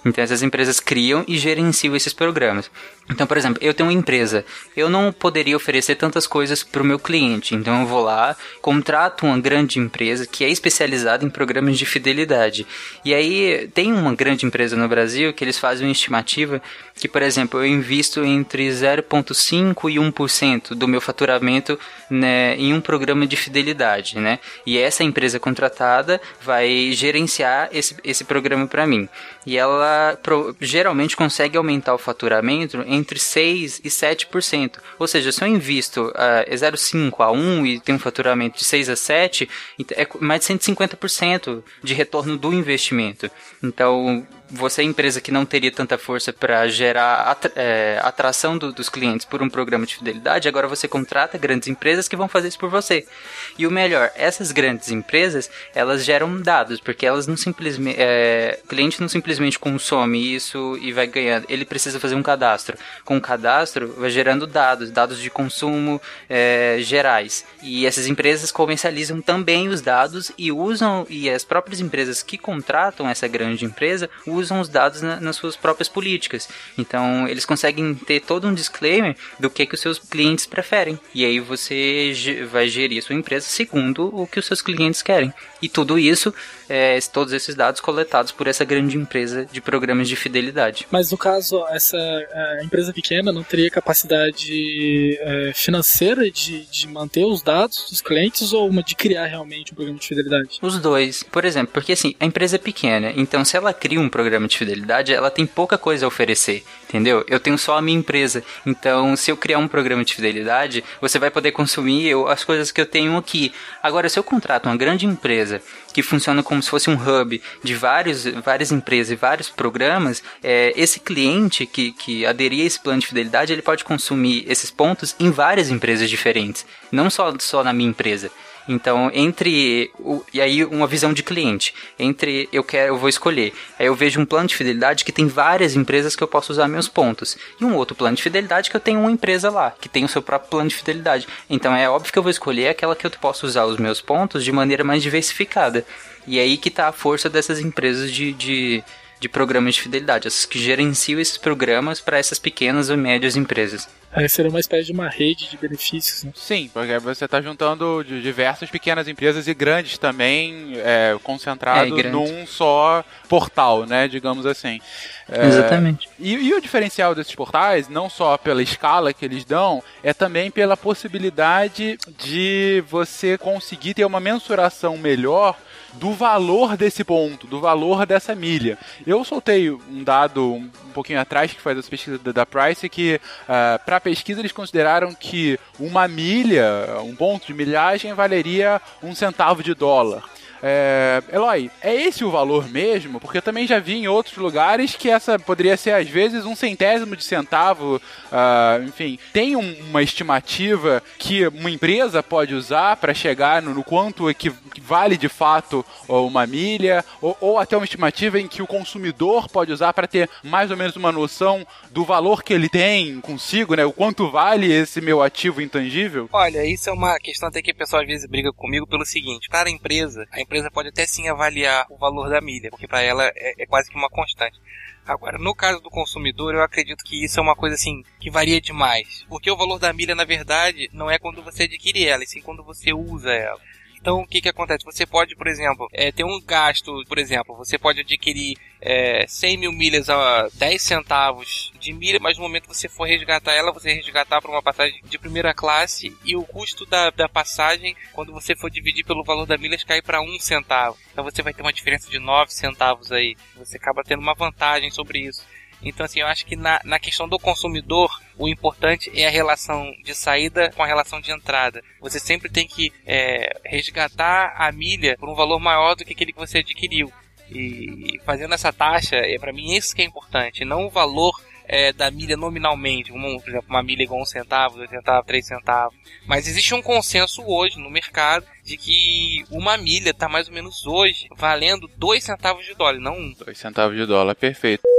Então essas empresas criam e gerenciam esses programas. Então, por exemplo, eu tenho uma empresa, eu não poderia oferecer tantas coisas para o meu cliente. Então eu vou lá, contrato uma grande empresa que é especializada em programas de fidelidade. E aí tem uma grande empresa no Brasil que eles fazem uma estimativa que, por exemplo, eu invisto entre 0,5% e 1% do meu faturamento né, em um programa de fidelidade, né? E essa empresa contratada vai gerenciar esse, esse programa para mim. E ela pro, geralmente consegue aumentar o faturamento entre 6% e 7%. Ou seja, se eu invisto uh, é 0,5% a 1% e tenho um faturamento de 6 a 7%, é mais de 150% de retorno do investimento. Então, você é empresa que não teria tanta força para gerar é, atração do, dos clientes por um programa de fidelidade, agora você contrata grandes empresas que vão fazer isso por você. E o melhor, essas grandes empresas, elas geram dados, porque elas não simplesmente, é, o cliente não simplesmente consome isso e vai ganhando, ele precisa fazer um cadastro. Com o cadastro, vai gerando dados, dados de consumo é, gerais. E essas empresas comercializam também os dados e usam, e as próprias empresas que contratam essa grande empresa usam usam os dados na, nas suas próprias políticas. Então, eles conseguem ter todo um disclaimer do que, que os seus clientes preferem. E aí você vai gerir a sua empresa segundo o que os seus clientes querem. E tudo isso, é, todos esses dados coletados por essa grande empresa de programas de fidelidade. Mas no caso, essa empresa pequena não teria capacidade é, financeira de, de manter os dados dos clientes ou uma de criar realmente um programa de fidelidade? Os dois. Por exemplo, porque assim, a empresa é pequena, então se ela cria um programa de fidelidade, ela tem pouca coisa a oferecer, entendeu? Eu tenho só a minha empresa. Então, se eu criar um programa de fidelidade, você vai poder consumir eu, as coisas que eu tenho aqui. Agora, se eu contrato uma grande empresa que funciona como se fosse um hub de vários, várias empresas e vários programas, é, esse cliente que, que aderir a esse plano de fidelidade, ele pode consumir esses pontos em várias empresas diferentes, não só, só na minha empresa. Então, entre o, e aí uma visão de cliente, entre eu quero, eu vou escolher. Aí eu vejo um plano de fidelidade que tem várias empresas que eu posso usar meus pontos, e um outro plano de fidelidade que eu tenho uma empresa lá, que tem o seu próprio plano de fidelidade. Então, é óbvio que eu vou escolher aquela que eu posso usar os meus pontos de maneira mais diversificada. E é aí que está a força dessas empresas de, de, de programas de fidelidade, essas que gerenciam esses programas para essas pequenas ou médias empresas. Aí seria uma espécie de uma rede de benefícios, né? Sim, porque você está juntando diversas pequenas empresas e grandes também, é, concentrado é, num só portal, né? Digamos assim. É, Exatamente. E, e, o diferencial desses portais, não só pela escala que eles dão, é também pela possibilidade de você conseguir ter uma mensuração melhor do valor desse ponto, do valor dessa milha. Eu soltei um dado um pouquinho atrás que faz essa pesquisa da, Price que uh, para a pesquisa eles consideraram que uma milha, um ponto de milhagem valeria um centavo de dólar. É, Eloy, é esse o valor mesmo? Porque eu também já vi em outros lugares que essa poderia ser às vezes um centésimo de centavo. Uh, enfim, tem um, uma estimativa que uma empresa pode usar para chegar no, no quanto vale de fato uma milha, ou, ou, até uma estimativa em que o consumidor pode usar para ter mais ou menos uma noção do valor que ele tem consigo, né? O quanto vale esse meu ativo intangível? Olha, isso é uma questão até que o pessoal às vezes briga comigo pelo seguinte: para a empresa, a empresa pode até sim avaliar o valor da milha, porque para ela é, é quase que uma constante. Agora, no caso do consumidor, eu acredito que isso é uma coisa assim que varia demais. Porque o valor da milha, na verdade, não é quando você adquire ela, e sim quando você usa ela. Então, o que que acontece? Você pode, por exemplo, é, ter um gasto, por exemplo, você pode adquirir é, 100 mil milhas a 10 centavos de milha, mas no momento que você for resgatar ela, você resgatar para uma passagem de primeira classe e o custo da, da passagem, quando você for dividir pelo valor da milhas, cai para 1 centavo. Então você vai ter uma diferença de 9 centavos aí. Você acaba tendo uma vantagem sobre isso. Então, assim, eu acho que na, na questão do consumidor, o importante é a relação de saída com a relação de entrada. Você sempre tem que é, resgatar a milha por um valor maior do que aquele que você adquiriu. E fazendo essa taxa, é para mim isso que é importante, não o valor é, da milha nominalmente, como, por exemplo, uma milha igual um centavo, dois centavos, três centavos. Mas existe um consenso hoje no mercado de que uma milha está mais ou menos hoje valendo dois centavos de dólar, não um. Dois centavos de dólar, perfeito.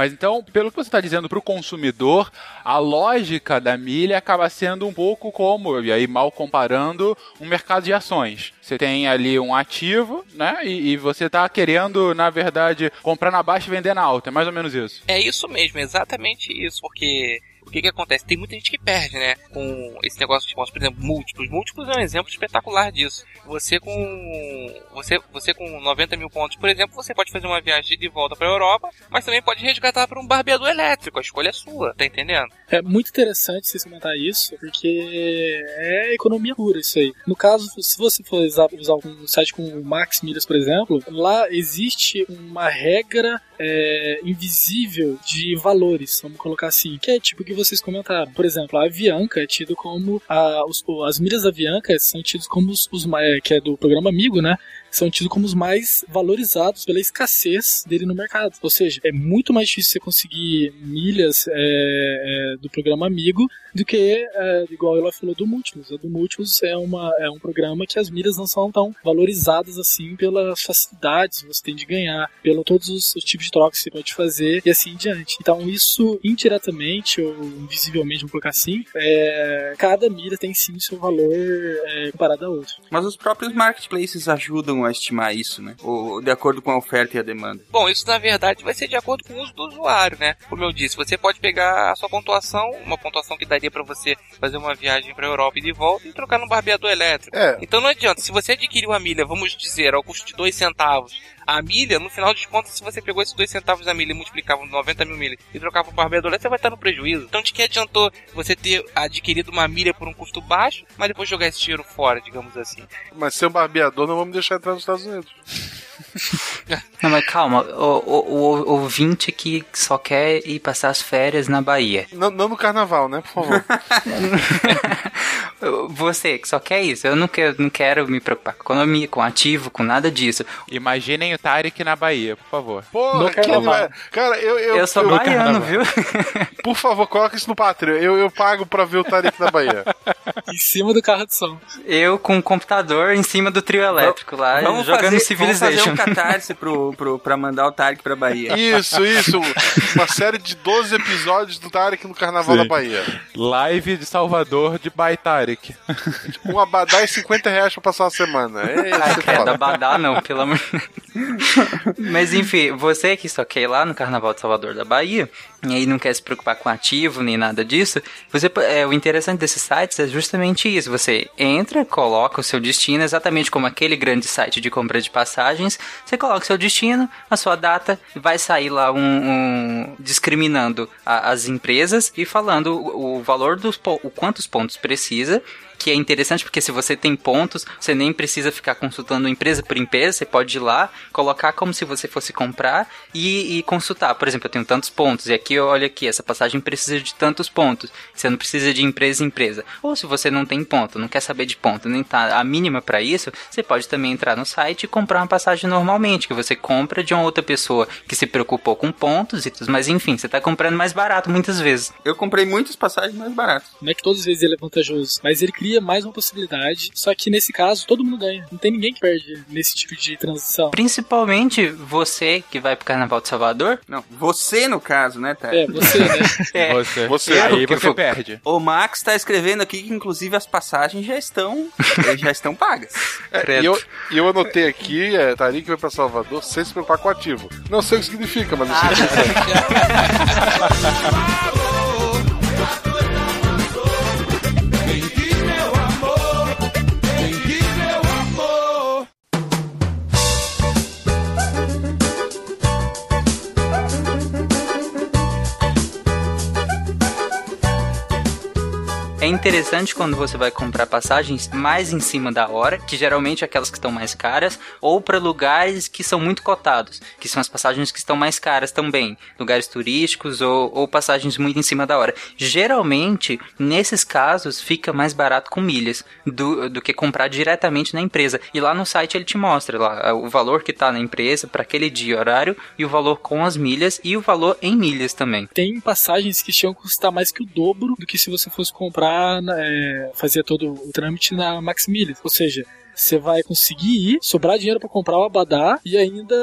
Mas então, pelo que você está dizendo para o consumidor, a lógica da milha acaba sendo um pouco como, e aí mal comparando, um mercado de ações. Você tem ali um ativo, né? E, e você está querendo, na verdade, comprar na baixa e vender na alta. É mais ou menos isso. É isso mesmo, exatamente isso. Porque o que que acontece? Tem muita gente que perde, né? Com esse negócio de pontos, por exemplo, múltiplos. Múltiplos é um exemplo espetacular disso. Você com você, você com 90 mil pontos, por exemplo, você pode fazer uma viagem de volta para a Europa, mas também pode resgatar para um barbeador elétrico. A escolha é sua, tá entendendo? É muito interessante você comentar isso, porque é economia pura isso aí. No caso, se você for usar, usar um site como o Max Milhas, por exemplo, lá existe uma regra é, invisível de valores, vamos colocar assim, que é tipo que vocês comentaram. Por exemplo, a Avianca é tido como a, os, as milhas da Avianca são tidos como os, os que é do programa Amigo, né? São tidos como os mais valorizados pela escassez dele no mercado. Ou seja, é muito mais difícil você conseguir milhas é, é, do programa Amigo do que, é, igual ela falou, do Múltiplos. A do Múltiplos é, uma, é um programa que as milhas não são tão valorizadas assim pelas facilidades que você tem de ganhar, pelo todos os, os tipos de trocas que você pode fazer e assim em diante. Então, isso indiretamente ou invisivelmente, vamos colocar assim, é, cada milha tem sim seu valor é, comparado a outro. Mas os próprios marketplaces ajudam a estimar isso, né? Ou de acordo com a oferta e a demanda. Bom, isso na verdade vai ser de acordo com o uso do usuário, né? Como eu disse, você pode pegar a sua pontuação, uma pontuação que daria para você fazer uma viagem para Europa e de volta e trocar no barbeador elétrico. É. Então não adianta, se você adquiriu a milha, vamos dizer, ao custo de 2 centavos, a milha, no final de contas, se você pegou esses 2 centavos da milha e multiplicava 90 mil milhas e trocava por barbeador, você vai estar no prejuízo. Então, de que adiantou você ter adquirido uma milha por um custo baixo, mas depois jogar esse dinheiro fora, digamos assim? Mas ser um barbeador não vamos deixar entrar nos Estados Unidos. Não, mas calma, o, o, o ouvinte que só quer ir passar as férias na Bahia. Não, não no carnaval, né? Por favor. Você que só quer isso, eu não quero, não quero me preocupar com economia, com ativo, com nada disso. Imaginem o Tarek na Bahia, por favor. Porra, que animal. Cara, eu. Eu, Eu sou eu- baiano, viu? Por favor, coloca isso no Patreon. Eu, eu pago pra ver o Tarek na Bahia. Em cima do carro de som. Eu com um computador em cima do trio elétrico lá, Vamos jogando fazer, vamos Civilization. Um catarse pro, pro, pra mandar o Tarek pra Bahia. Isso, isso. Uma série de 12 episódios do Tarek no Carnaval Sim. da Bahia. Live de Salvador de Bai Tarek. Um abadá e 50 reais pra passar uma semana. É, isso é foda. abadá não, pelo amor Mas enfim, você que só quer ir lá no Carnaval de Salvador da Bahia, e aí não quer se preocupar com ativo nem nada disso, você, é, o interessante desses sites é justamente isso. Você entra, coloca o seu destino, exatamente como aquele grande site de compra de passagens, você coloca seu destino, a sua data, vai sair lá um, um- discriminando a- as empresas e falando o, o valor dos o quantos pontos precisa que é interessante porque se você tem pontos, você nem precisa ficar consultando empresa por empresa, você pode ir lá, colocar como se você fosse comprar e, e consultar. Por exemplo, eu tenho tantos pontos e aqui, olha aqui, essa passagem precisa de tantos pontos. Você não precisa de empresa em empresa. Ou se você não tem ponto, não quer saber de ponto, nem tá a mínima para isso, você pode também entrar no site e comprar uma passagem normalmente, que você compra de uma outra pessoa que se preocupou com pontos e tudo, mas enfim, você tá comprando mais barato muitas vezes. Eu comprei muitas passagens mais baratas. Não é que todas as vezes ele é vantajoso, mas ele cria mais uma possibilidade. Só que nesse caso, todo mundo ganha. Não tem ninguém que perde nesse tipo de transição. Principalmente você que vai pro Carnaval de Salvador, Não, você no caso, né, Tarek? É, você, né? É. Você, Você. aí você eu- perde. O Max tá escrevendo aqui que inclusive as passagens já estão já estão pagas. É, e, eu, eu anotei aqui, é, Tarek vai pra Salvador sem se preocupar com o ativo. Não sei o que significa, mas eu interessante quando você vai comprar passagens mais em cima da hora, que geralmente é aquelas que estão mais caras, ou para lugares que são muito cotados, que são as passagens que estão mais caras também, lugares turísticos ou, ou passagens muito em cima da hora. Geralmente, nesses casos, fica mais barato com milhas do, do que comprar diretamente na empresa. E lá no site ele te mostra lá o valor que tá na empresa para aquele dia e horário e o valor com as milhas e o valor em milhas também. Tem passagens que chegam a custar mais que o dobro do que se você fosse comprar, é, fazer todo o trâmite na Maximilian. Ou seja, você vai conseguir ir, sobrar dinheiro pra comprar o Abadá e ainda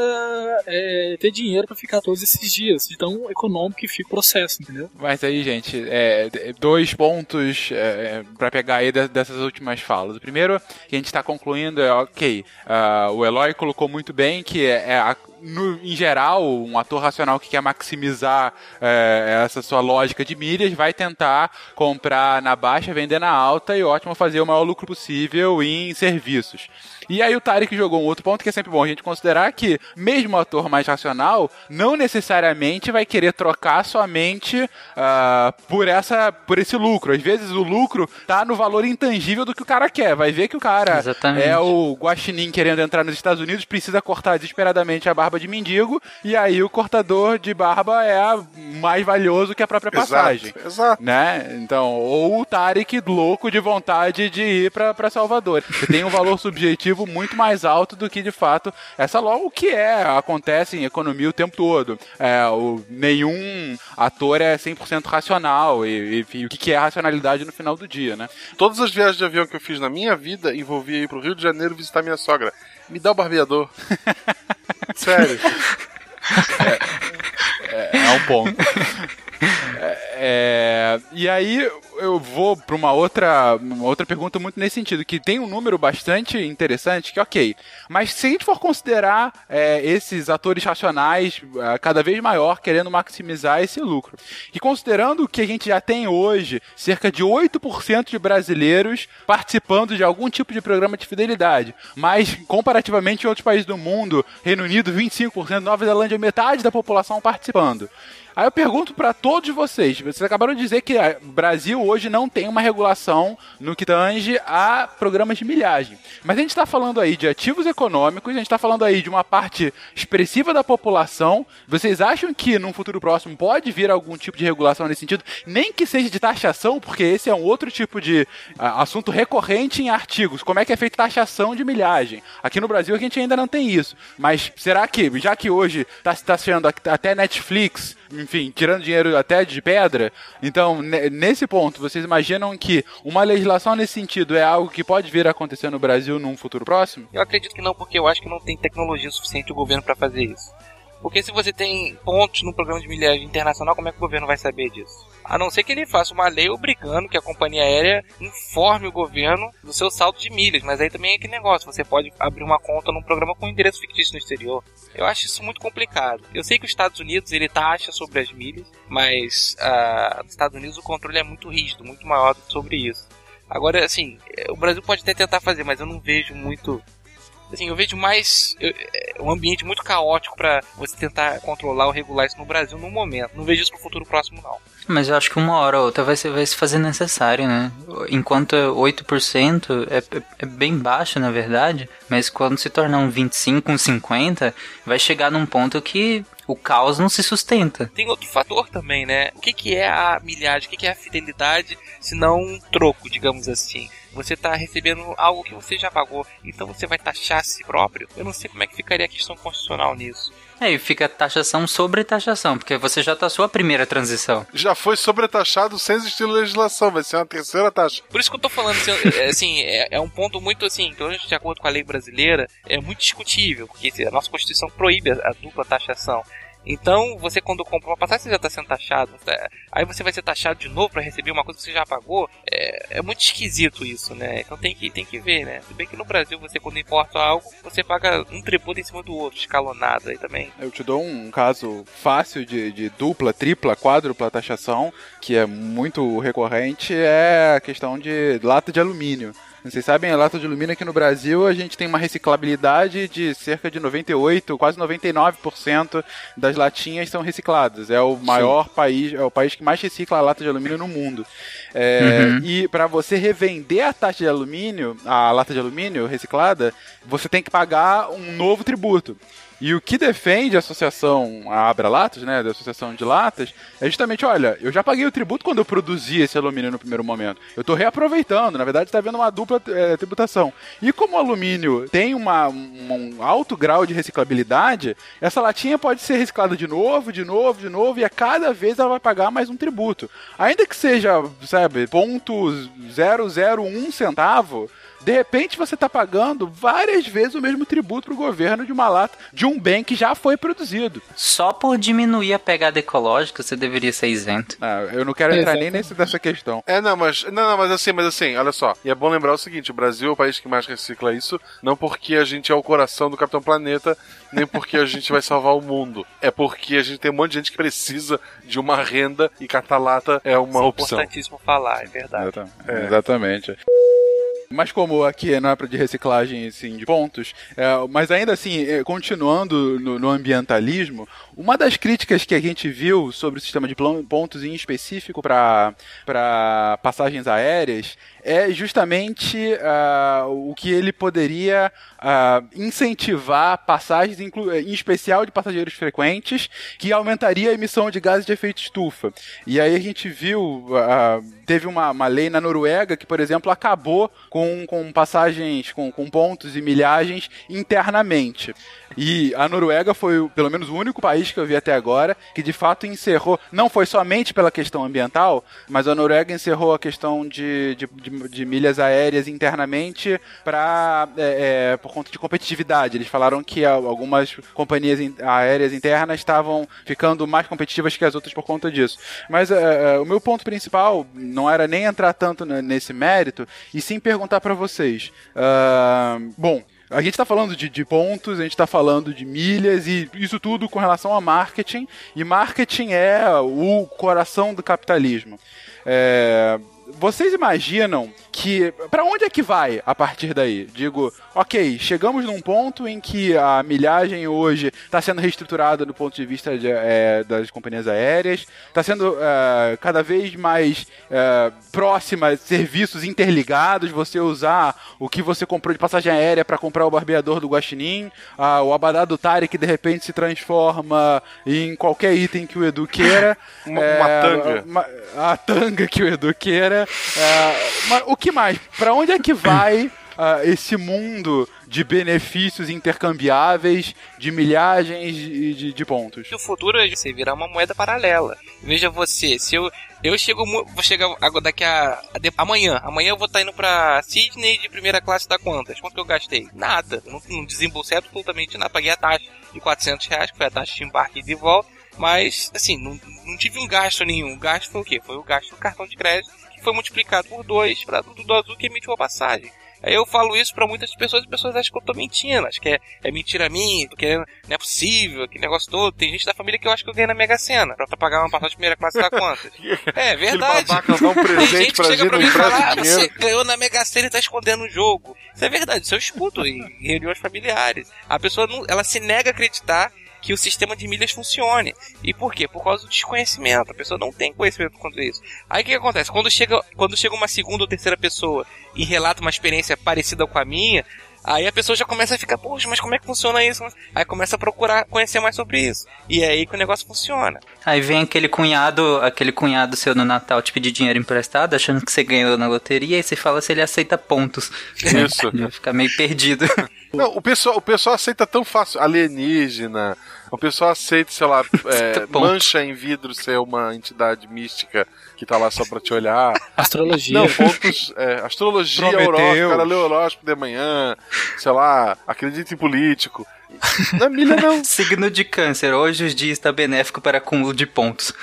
é, ter dinheiro pra ficar todos esses dias. De tão econômico que fica o processo, entendeu? Mas aí, gente, é, dois pontos é, para pegar aí de- dessas últimas falas. O primeiro que a gente está concluindo é, ok, ah, o Eloy colocou muito bem que é, é a- no, em geral, um ator racional que quer maximizar é, essa sua lógica de milhas vai tentar comprar na baixa, vender na alta e ótimo fazer o maior lucro possível em serviços. E aí o Tarek jogou um outro ponto que é sempre bom a gente considerar que, mesmo o ator mais racional, não necessariamente vai querer trocar somente uh, por, essa, por esse lucro. Às vezes o lucro tá no valor intangível do que o cara quer. Vai ver que o cara Exatamente. é o guaxinim querendo entrar nos Estados Unidos, precisa cortar desesperadamente a barba de mendigo, e aí o cortador de barba é mais valioso que a própria passagem. Exato, exato. Né? Então, ou o Tarek louco de vontade de ir para Salvador. Você tem um valor subjetivo muito mais alto do que de fato essa logo o que é acontece em economia o tempo todo. É, o, nenhum ator é 100% racional e, e, o que é racionalidade no final do dia, né? Todas as viagens de avião que eu fiz na minha vida envolvia ir pro Rio de Janeiro visitar minha sogra. Me dá o barbeador. Sério. É, é um ponto. É, e aí eu vou para uma outra, uma outra pergunta muito nesse sentido, que tem um número bastante interessante, que ok, mas se a gente for considerar é, esses atores racionais é, cada vez maior querendo maximizar esse lucro, e considerando que a gente já tem hoje cerca de 8% de brasileiros participando de algum tipo de programa de fidelidade, mas comparativamente em outros países do mundo, Reino Unido 25%, Nova Zelândia metade da população participando. Aí eu pergunto para todos vocês, vocês acabaram de dizer que o Brasil hoje não tem uma regulação no que tange a programas de milhagem. Mas a gente está falando aí de ativos econômicos, a gente está falando aí de uma parte expressiva da população. Vocês acham que num futuro próximo pode vir algum tipo de regulação nesse sentido? Nem que seja de taxação, porque esse é um outro tipo de assunto recorrente em artigos. Como é que é feita taxação de milhagem? Aqui no Brasil a gente ainda não tem isso. Mas será que, já que hoje está tá sendo até Netflix enfim, tirando dinheiro até de pedra. Então, nesse ponto, vocês imaginam que uma legislação nesse sentido é algo que pode vir a acontecer no Brasil num futuro próximo? Eu acredito que não, porque eu acho que não tem tecnologia suficiente o governo para fazer isso. Porque se você tem pontos no programa de milhagem internacional, como é que o governo vai saber disso? A não ser que ele faça uma lei obrigando que a companhia aérea informe o governo do seu saldo de milhas. Mas aí também é que negócio, você pode abrir uma conta num programa com endereço fictício no exterior. Eu acho isso muito complicado. Eu sei que os Estados Unidos ele taxa sobre as milhas, mas uh, nos Estados Unidos o controle é muito rígido, muito maior sobre isso. Agora, assim, o Brasil pode até tentar fazer, mas eu não vejo muito assim, eu vejo mais eu, é, um ambiente muito caótico para você tentar controlar ou regular isso no Brasil no momento. Não vejo isso pro futuro próximo, não. Mas eu acho que uma hora ou outra vai se, vai se fazer necessário, né? Enquanto 8% é, é, é bem baixo, na verdade, mas quando se tornar um 25, um 50, vai chegar num ponto que o caos não se sustenta. Tem outro fator também, né? O que, que é a milhagem? O que, que é a fidelidade, se não um troco, digamos assim? Você está recebendo algo que você já pagou, então você vai taxar a si próprio? Eu não sei como é que ficaria a questão constitucional nisso. É, e fica taxação sobre taxação, porque você já taxou a primeira transição. Já foi sobretaxado sem existir legislação, vai ser uma terceira taxa. Por isso que eu tô falando, assim, é, assim é, é, um ponto muito assim, pelo menos de acordo com a lei brasileira, é muito discutível, porque a nossa Constituição proíbe a, a dupla taxação. Então, você quando compra uma passagem, você já está sendo taxado. Tá? Aí você vai ser taxado de novo para receber uma coisa que você já pagou. É, é, muito esquisito isso, né? Então tem que, tem que ver, né? Se bem que no Brasil, você quando importa algo, você paga um tributo em cima do outro, escalonado aí também. Eu te dou um caso fácil de, de dupla, tripla, quádrupla taxação, que é muito recorrente, é a questão de lata de alumínio. Vocês sabem, a lata de alumínio aqui no Brasil, a gente tem uma reciclabilidade de cerca de 98, quase 99% das latinhas são recicladas. É o maior Sim. país, é o país que mais recicla a lata de alumínio no mundo. É, uhum. E para você revender a taxa de alumínio, a lata de alumínio reciclada, você tem que pagar um novo tributo. E o que defende a associação, a Abra Latas, né, da Associação de Latas, é justamente, olha, eu já paguei o tributo quando eu produzi esse alumínio no primeiro momento. Eu estou reaproveitando, na verdade está havendo uma dupla é, tributação. E como o alumínio tem uma, um, alto grau de reciclabilidade, essa latinha pode ser reciclada de novo, de novo, de novo, e a cada vez ela vai pagar mais um tributo. Ainda que seja, sabe, ponto 001 centavo, De repente você está pagando várias vezes o mesmo tributo pro governo de uma lata de um bem que já foi produzido. Só por diminuir a pegada ecológica você deveria ser isento. Ah, eu não quero entrar nem nesse, nessa questão. É, não, mas não, não, mas assim, mas assim, olha só. E é bom lembrar o seguinte: o Brasil é o país que mais recicla isso, não porque a gente é o coração do Capitão Planeta, nem porque a gente vai salvar o mundo. É porque a gente tem um monte de gente que precisa de uma renda e catar-lata é uma Isso é opção. importantíssimo falar, é verdade. Exata- Exatamente. Mas como aqui não é para de reciclagem assim, de pontos, é, mas ainda assim, é, continuando no, no ambientalismo, uma das críticas que a gente viu sobre o sistema de pontos em específico para passagens aéreas é justamente ah, o que ele poderia ah, incentivar passagens, em especial de passageiros frequentes, que aumentaria a emissão de gases de efeito estufa. E aí a gente viu, ah, teve uma, uma lei na Noruega que, por exemplo, acabou com, com passagens, com, com pontos e milhagens internamente. E a Noruega foi, pelo menos, o único país que eu vi até agora que de fato encerrou, não foi somente pela questão ambiental, mas a Noruega encerrou a questão de, de, de- de milhas aéreas internamente para por conta de competitividade. Eles falaram que algumas companhias aéreas internas estavam ficando mais competitivas que as outras por conta disso. Mas é, é, o meu ponto principal não era nem entrar tanto nesse mérito, e sim perguntar para vocês. ah, bom, a gente está falando de, de pontos, a gente está falando de milhas e isso tudo com relação a marketing. E marketing é o coração do capitalismo. É, vocês imaginam que. Para onde é que vai a partir daí? Digo, ok, chegamos num ponto em que a milhagem hoje está sendo reestruturada do ponto de vista de, é, das companhias aéreas, está sendo é, cada vez mais é, próxima, serviços interligados, você usar o que você comprou de passagem aérea para comprar o barbeador do Guaxinim, o abadá do Tari que de repente se transforma em qualquer item que o Edu queira. Uma- É, uma tanga. uma- a tanga que o Edu queira. É, mas o que mais? Pra onde é que vai ah, esse mundo de benefícios intercambiáveis, de milhagens e de, de pontos? No futuro você virar uma moeda paralela. Veja você, se eu eu chego vou chegar agora daqui a, a de- amanhã, amanhã eu vou estar indo pra Sydney de primeira classe da quantas? Quanto que eu gastei? Nada, não, não desembolsei absolutamente nada, paguei a taxa de 400 reais, que foi a taxa de embarque e de volta, mas assim, não, não tive um gasto nenhum, o gasto foi o quê? Foi o gasto do cartão de crédito, que foi multiplicado por dois para do azul que emitiu a passagem. Aí eu falo isso pra muitas pessoas e as pessoas acham que eu tô mentindo, acho que é, é mentira minha, tô querendo, não é possível, aquele negócio todo. Tem gente da família que eu acho que eu ganhei na Mega Sena, pra, pagar uma passagem de primeira classe da quantas. É verdade. babaca um Tem presente gente que chega pra mim e fala, ah, você ganhou na Mega Sena e tá escondendo o jogo. Isso é verdade, isso eu escuto em reuniões familiares. A pessoa, não, ela se nega a acreditar que o sistema de milhas funcione. E por quê? Por causa do desconhecimento. A pessoa não tem conhecimento quanto a isso. Aí o que, que acontece? Quando chega, quando chega uma segunda ou terceira pessoa e relata uma experiência parecida com a minha, aí a pessoa já começa a ficar, poxa, mas como é que funciona isso? Aí começa a procurar conhecer mais sobre isso. E é aí que o negócio funciona. Aí vem aquele cunhado, aquele cunhado seu no Natal te pedir dinheiro emprestado, achando que você ganhou na loteria, e você fala se ele aceita pontos. Isso. Vai ficar meio perdido. Não, o pessoal, o pessoal aceita tão fácil. Alienígena. O pessoal aceita, sei lá, é, Ponto. mancha em vidro ser uma entidade mística que tá lá só pra te olhar. Astrologia. Não, pontos. É, astrologia, horóscopo, o cara lê o horóscopo de manhã, sei lá, acredita em político. Na milha não. Signo de câncer, hoje o dia está benéfico para acúmulo de pontos.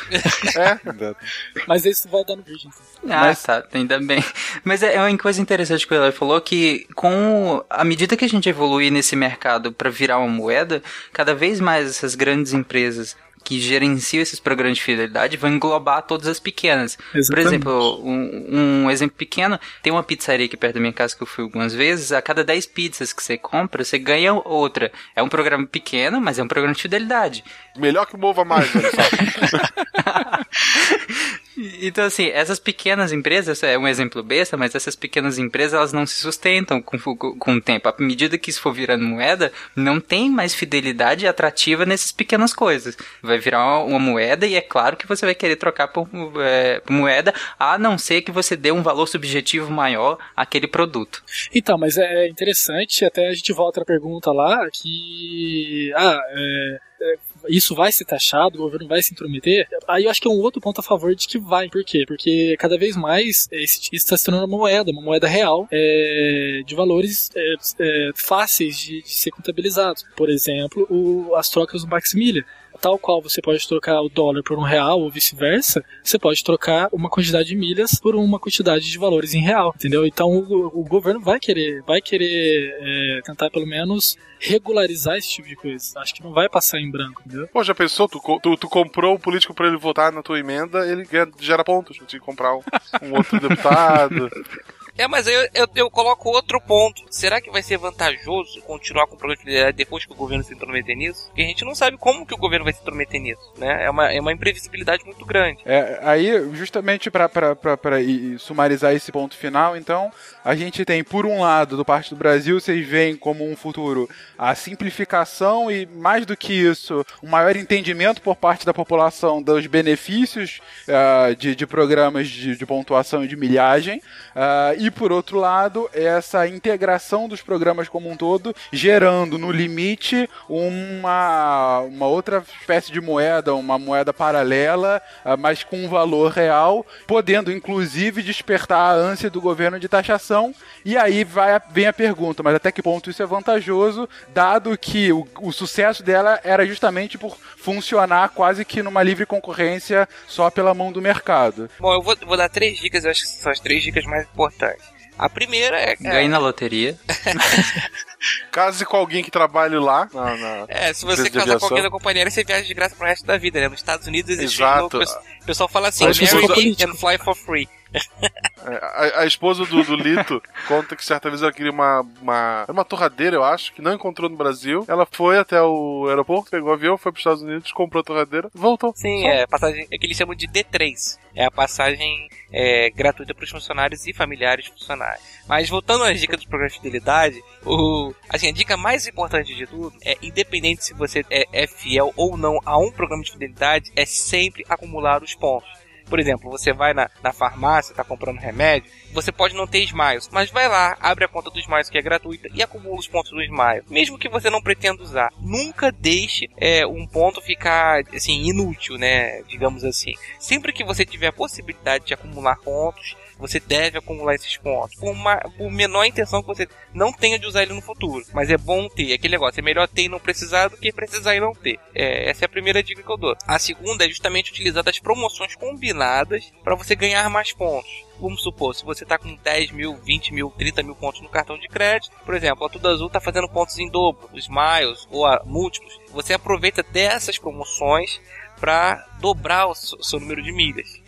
É. Mas isso vai dar no vídeo. então. Ah, tá, ainda bem. Mas é é uma coisa interessante que o Eloy falou que com a medida que a gente evolui nesse mercado para virar uma moeda, cada vez mais essas grandes empresas que gerenciam esses programas de fidelidade vão englobar todas as pequenas. Por Exatamente. exemplo, um, um exemplo pequeno, tem uma pizzaria aqui perto da minha casa que eu fui algumas vezes, a cada 10 pizzas que você compra, você ganha outra. É um programa pequeno, mas é um programa de fidelidade. Melhor que mova mais, olha só. Então, assim, essas pequenas empresas, é um exemplo besta, mas essas pequenas empresas, elas não se sustentam com, com, o tempo. À medida que isso for virando moeda, não tem mais fidelidade atrativa nessas pequenas coisas. Vai virar uma, uma moeda e é claro que você vai querer trocar por, é, por moeda, a não ser que você dê um valor subjetivo maior àquele produto. Então, mas é interessante, até a gente volta à pergunta lá, que. Ah, é, é, isso vai ser taxado, o governo vai se intrometer, aí eu acho que é um outro ponto a favor de que vai. Por quê? Porque cada vez mais isso está se tornando uma moeda, uma moeda real, é, de valores é, é, fáceis de, de, ser contabilizados. Por exemplo, o, as trocas do Maximilha tal qual você pode trocar o dólar por um real ou vice-versa, você pode trocar uma quantidade de milhas por uma quantidade de valores em real, entendeu? Então o, o governo vai querer, vai querer é, tentar pelo menos regularizar esse tipo de coisa. Acho que não vai passar em branco, entendeu? Pô, já pensou? Tu, tu, tu comprou o político para ele votar na tua emenda, ele gera pontos pra te comprar um, um outro deputado. É, mas eu, eu, eu, coloco outro ponto. Será que vai ser vantajoso continuar com o programa de fidelidade depois que o governo se intrometer nisso? Porque a gente não sabe como que o governo vai se intrometer nisso, né? É uma, é uma imprevisibilidade muito grande. É, aí, justamente para sumarizar esse ponto final, então, a gente tem, por um lado, do parte do Brasil, vocês veem como um futuro a simplificação e, mais do que isso, um maior entendimento por parte da população dos benefícios uh, de, de programas de, de pontuação e de milhagem. Uh, e por outro lado, essa integração dos programas como um todo, gerando no limite uma, uma outra espécie de moeda, uma moeda paralela, ah, mas com um valor real, podendo inclusive despertar a ânsia do governo de taxação. E aí vai, vem a pergunta, mas até que ponto isso é vantajoso, dado que o, o sucesso dela era justamente por funcionar quase que numa livre concorrência só pela mão do mercado. Bom, eu vou, vou dar três dicas, eu acho que são as três dicas mais importantes. A primeira é. Ganhe é... na loteria. Case com alguém que trabalhe lá. Na, na é, se você casar com alguém da companhia, você viaja de graça pro resto da vida, né? Nos Estados Unidos existe. Exato. O pessoal fala assim: marry me and fly for free. É, a, a, esposa do, do, Lito conta que certa vez ela queria uma, uma. uma torradeira, eu acho, que não encontrou no Brasil. Ela foi até o aeroporto, pegou o avião, foi para os Estados Unidos, comprou a torradeira, voltou. Sim, Só. é passagem. É que eles chamam de D3. É a passagem é, gratuita para os funcionários e familiares funcionários. Mas voltando às dicas do programa de fidelidade, o, assim, a dica mais importante de tudo é, independente se você é, é fiel ou não a um programa de fidelidade, é sempre acumular os pontos. Por exemplo, você vai na, na farmácia, está comprando remédio, você pode não ter Smiles, mas vai lá, abre a conta do Smiles que é gratuita e acumula os pontos do Smiles. Mesmo que você não pretenda usar, nunca deixe é, um ponto ficar assim inútil, né? Digamos assim. Sempre que você tiver a possibilidade de acumular pontos, você deve acumular esses pontos. Por, uma, por menor intenção que você não tenha de usar ele no futuro. Mas é bom ter. Aquele negócio, é melhor ter e não precisar do que precisar e não ter. É, essa é a primeira dica que eu dou. A segunda é justamente utilizar das promoções combinadas para você ganhar mais pontos. Vamos supor, se você está com 10 mil, 20 mil, 30 mil pontos no cartão de crédito, por exemplo, a Tudo Azul está fazendo pontos em dobro, os Miles ou a múltiplos. Você aproveita dessas promoções para dobrar o seu número de milhas.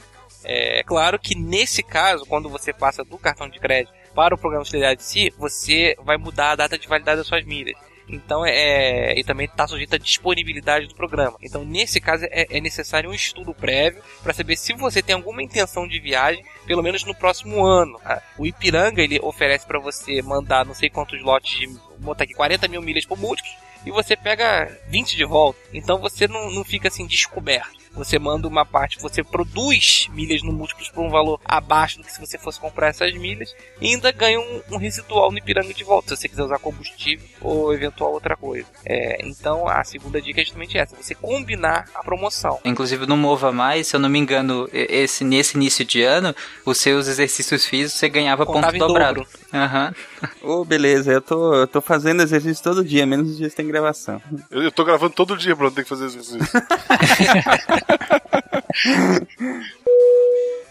É claro que nesse caso, quando você passa do cartão de crédito para o programa de fidelidade em si, você vai mudar a data de validade das suas milhas. Então é e também está sujeito à disponibilidade do programa. Então nesse caso é, é necessário um estudo prévio para saber se você tem alguma intenção de viagem, pelo menos no próximo ano. Tá? O Ipiranga ele oferece para você mandar não sei quantos lotes de botar aqui 40 mil milhas por múltiplos e você pega 20 de volta. Então você não, não fica assim descoberto. Você manda uma parte, você produz milhas no múltiplos por um valor abaixo do que se você fosse comprar essas milhas e ainda ganha um, um residual no Ipiranga de volta, se você quiser usar combustível ou eventual outra coisa. É, então a segunda dica é justamente essa: você combinar a promoção. Inclusive no Mova Mais, se eu não me engano, esse, nesse início de ano, os seus exercícios físicos você ganhava Contava ponto dobrado. Aham. Uhum. Ô, oh, beleza, eu tô, eu tô fazendo exercício todo dia, menos os dias que tem gravação. Eu, eu tô gravando todo dia, Bruno, tem que fazer exercício.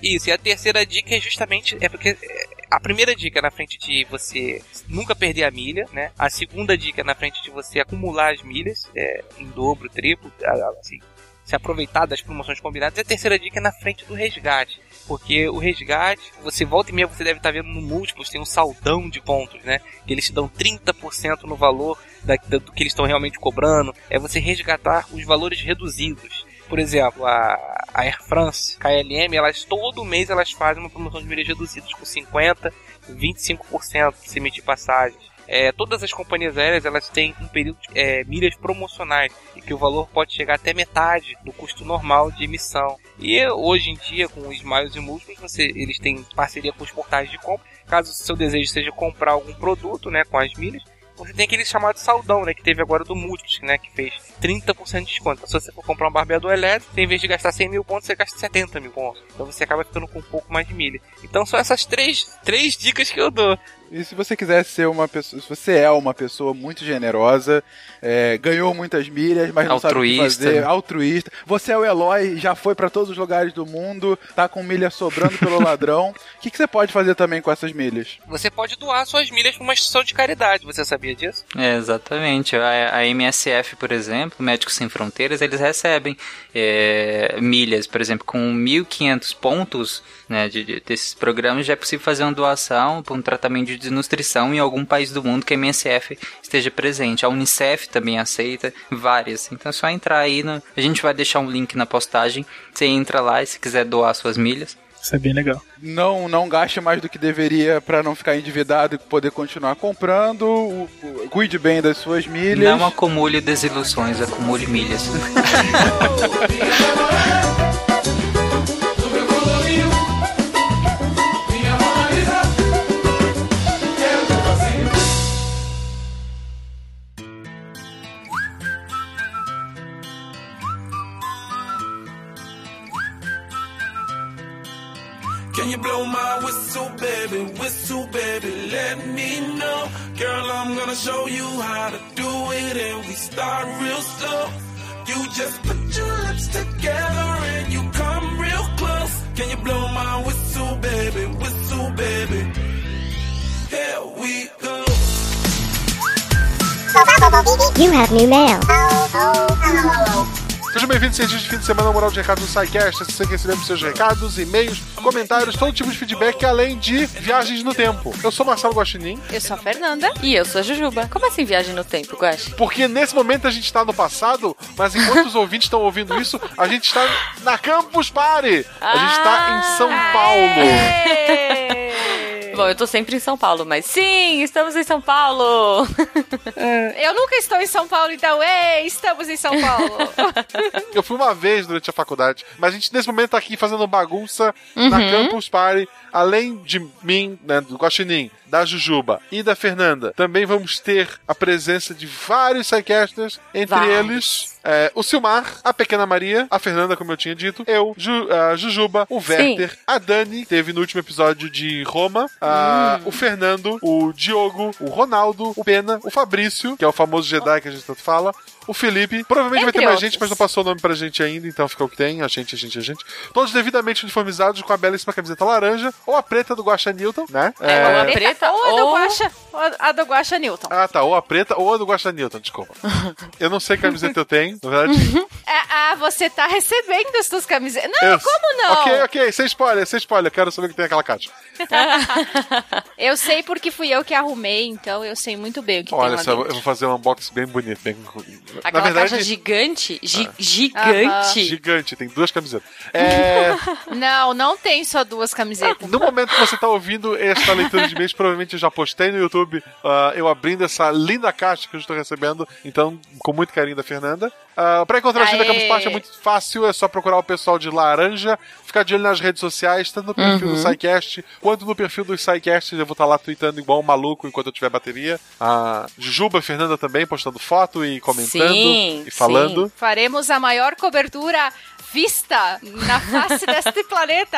Isso, e a terceira dica é justamente é porque é, a primeira dica na frente de você nunca perder a milha, né? A segunda dica na frente de você acumular as milhas é, em dobro, triplo, assim, se aproveitar das promoções combinadas. E a terceira dica é na frente do resgate. Porque o resgate, você volta e meia, você deve estar vendo no múltiplos, tem um saldão de pontos, né? Que eles te dão 30% no valor da, do que eles estão realmente cobrando. É você resgatar os valores reduzidos. Por exemplo, a, a Air France, KLM, elas todo mês elas fazem uma promoção de milhas reduzidas com 50, 25% se emitir passagens. É, todas as companhias aéreas elas têm um período de é, milhas promocionais e que o valor pode chegar até metade do custo normal de emissão. E hoje em dia, com os miles e múltiplos, você, eles têm parceria com os portais de compra. Caso o seu desejo seja comprar algum produto né, com as milhas, você tem aquele chamado saldão, né? Que teve agora do Multis, né? Que fez 30% de desconto. Se você for comprar um barbeador elétrico, em vez de gastar 100 mil pontos, você gasta 70 mil pontos. Então você acaba ficando com um pouco mais de milha. Então são essas três, três dicas que eu dou. E se você quiser ser uma pessoa, se você é uma pessoa muito generosa, é, ganhou muitas milhas, mas não sabe o que Altruísta. fazer, altruísta, você é o Eloy, já foi pra todos os lugares do mundo, tá com milha sobrando pelo ladrão, o que, que você pode fazer também com essas milhas? Você pode doar suas milhas para uma instituição de caridade. Você sabia disso? É, exatamente. A, a MSF, por exemplo, Médicos Sem Fronteiras, eles recebem é, milhas, por exemplo, com 1.500 pontos né, de, de- desses programas, já é possível fazer uma doação para um tratamento de desnutrição em algum país do mundo que a MSF esteja presente. A Unicef também aceita várias. Então é só entrar aí. No, a gente vai deixar um link na postagem. Você entra lá e se quiser doar suas milhas. Isso é bem legal. Não, não gaste mais do que deveria pra não ficar endividado e poder continuar comprando, o- o- cuide bem das suas milhas. Não acumule desilusões, acumule milhas. Can you blow my whistle, baby? Whistle, baby, let me know. Girl, I'm gonna show you how to do it, and we start real slow. You just put your lips together and you come real close. Can you blow my whistle, baby? Whistle, baby. Here we go. You have new mail. Oh, oh, oh. Sejam bem-vindos, seja de fim de semana, moral de recados do SciCast. Assim que recebemos seus recados, e-mails, comentários, todo tipo de feedback, além de viagens no tempo. Eu sou Marcelo Guaxinim, Eu sou a Fernanda. E eu sou a Jujuba. Como assim viagem no tempo, Guax? porque nesse momento a gente está no passado, mas enquanto os ouvintes estão ouvindo isso, a gente está na Campus Party. A gente está em São Paulo. Bom, eu tô sempre em São Paulo, mas sim, estamos em São Paulo. Eu nunca estou em São Paulo, então, ei, estamos em São Paulo. Eu fui uma vez durante a faculdade, mas a gente nesse momento tá aqui fazendo bagunça na Campus Party. Além de mim, né, do Guaxinim, da Jujuba e da Fernanda, também vamos ter a presença de vários sidecasters, entre Vários. eles é, o Silmar, a Pequena Maria, a Fernanda, como eu tinha dito, eu, Ju- a Jujuba, o Werther, a Dani, teve no último episódio de Roma, a- Hum. o Fernando, o Diogo, o Ronaldo, o Pena, o Fabrício, que é o famoso Jedi que a gente tanto fala, o Felipe. Provavelmente vai Entre ter mais outros. gente, mas não passou o nome pra gente ainda, então fica o que tem. A gente, a gente, a gente. Todos devidamente uniformizados com a belíssima camiseta laranja ou a preta do Guaxa Newton, né? É, ou a preta ou a do. Guaxa, ou a do Guaxa Newton. Ah, tá. Ou a preta ou a do Guaxa Newton, desculpa. eu não sei que camiseta eu tenho, na verdade. Ah, ah, você tá recebendo as suas camisetas. Não, Eu- como não? Ok, ok, sem spoiler, sem spoiler. Quero saber o que tem naquela caixa. Eu sei porque fui eu que arrumei, então eu sei muito bem o que Olha tem lá só, eu vou fazer um unboxing bem bonito. Bem... Aquela Na verdade, caixa gigante, gi- Ah. gigante. gigante, tem duas camisetas. É. Não, não tem só duas camisetas. No momento que você está ouvindo esta leitura de mês, provavelmente eu já postei no YouTube ah, eu abrindo essa linda caixa que eu estou recebendo. Então, com muito carinho da Fernanda. Uh, para encontrar a gente da Aê! Campus Party é muito fácil, é só procurar o pessoal de Laranja, ficar de olho nas redes sociais, tanto no perfil do SciCast quanto no perfil dos SciCast. Eu vou estar lá tweetando igual um maluco enquanto eu tiver bateria. A Jujuba, Fernanda também postando foto e comentando Sim, e falando. Faremos a maior cobertura vista na face deste planeta.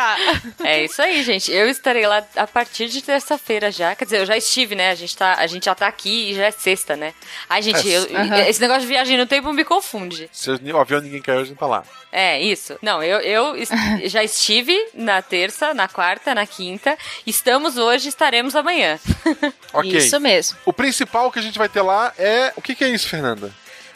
É isso aí, gente. Eu estarei lá a partir de terça-feira já. Quer dizer, eu já estive, né? A gente, tá, a gente já tá aqui e já é sexta, né? Ai, gente, É. eu- esse negócio de viagem no tempo me confunde. Se o avião ninguém caiu, a gente tá lá. É, isso. Não, eu, eu es- já estive na terça, na quarta, na quinta. Estamos hoje, estaremos amanhã. Ok. Isso mesmo. O principal que a gente vai ter lá é. O que, que é isso, Fernanda?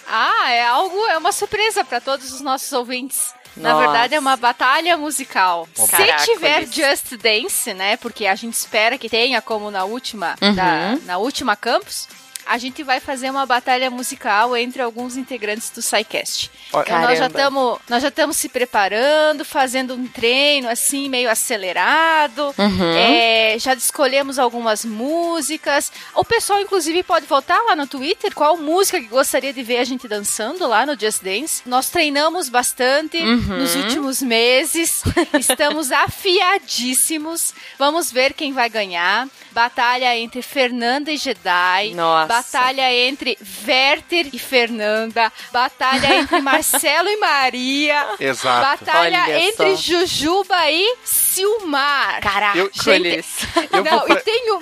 Ah, é algo, é uma surpresa para todos os nossos ouvintes. Na Nossa. verdade, é uma batalha musical. Caraca, Se tiver isso. Just Dance, né? Porque a gente espera que tenha, como na última, Uhum. da- na última campus, a gente vai fazer uma batalha musical entre alguns integrantes do SciCast. Então nós já estamos nós já estamos se preparando, fazendo um treino assim meio acelerado. Uhum. É, já escolhemos algumas músicas. O pessoal inclusive pode votar lá no Twitter qual música que gostaria de ver a gente dançando lá no Just Dance. Nós treinamos bastante Uhum. nos últimos meses. Estamos afiadíssimos. Vamos ver quem vai ganhar. Batalha entre Fernanda e Jedi. Nossa. Batalha entre Werther e Fernanda. Batalha entre Marcelo e Maria. Exato. Batalha Olha entre só. Jujuba e Silmar. Caraca, Eu- eles. Eu Não, vou, pra, e tem um.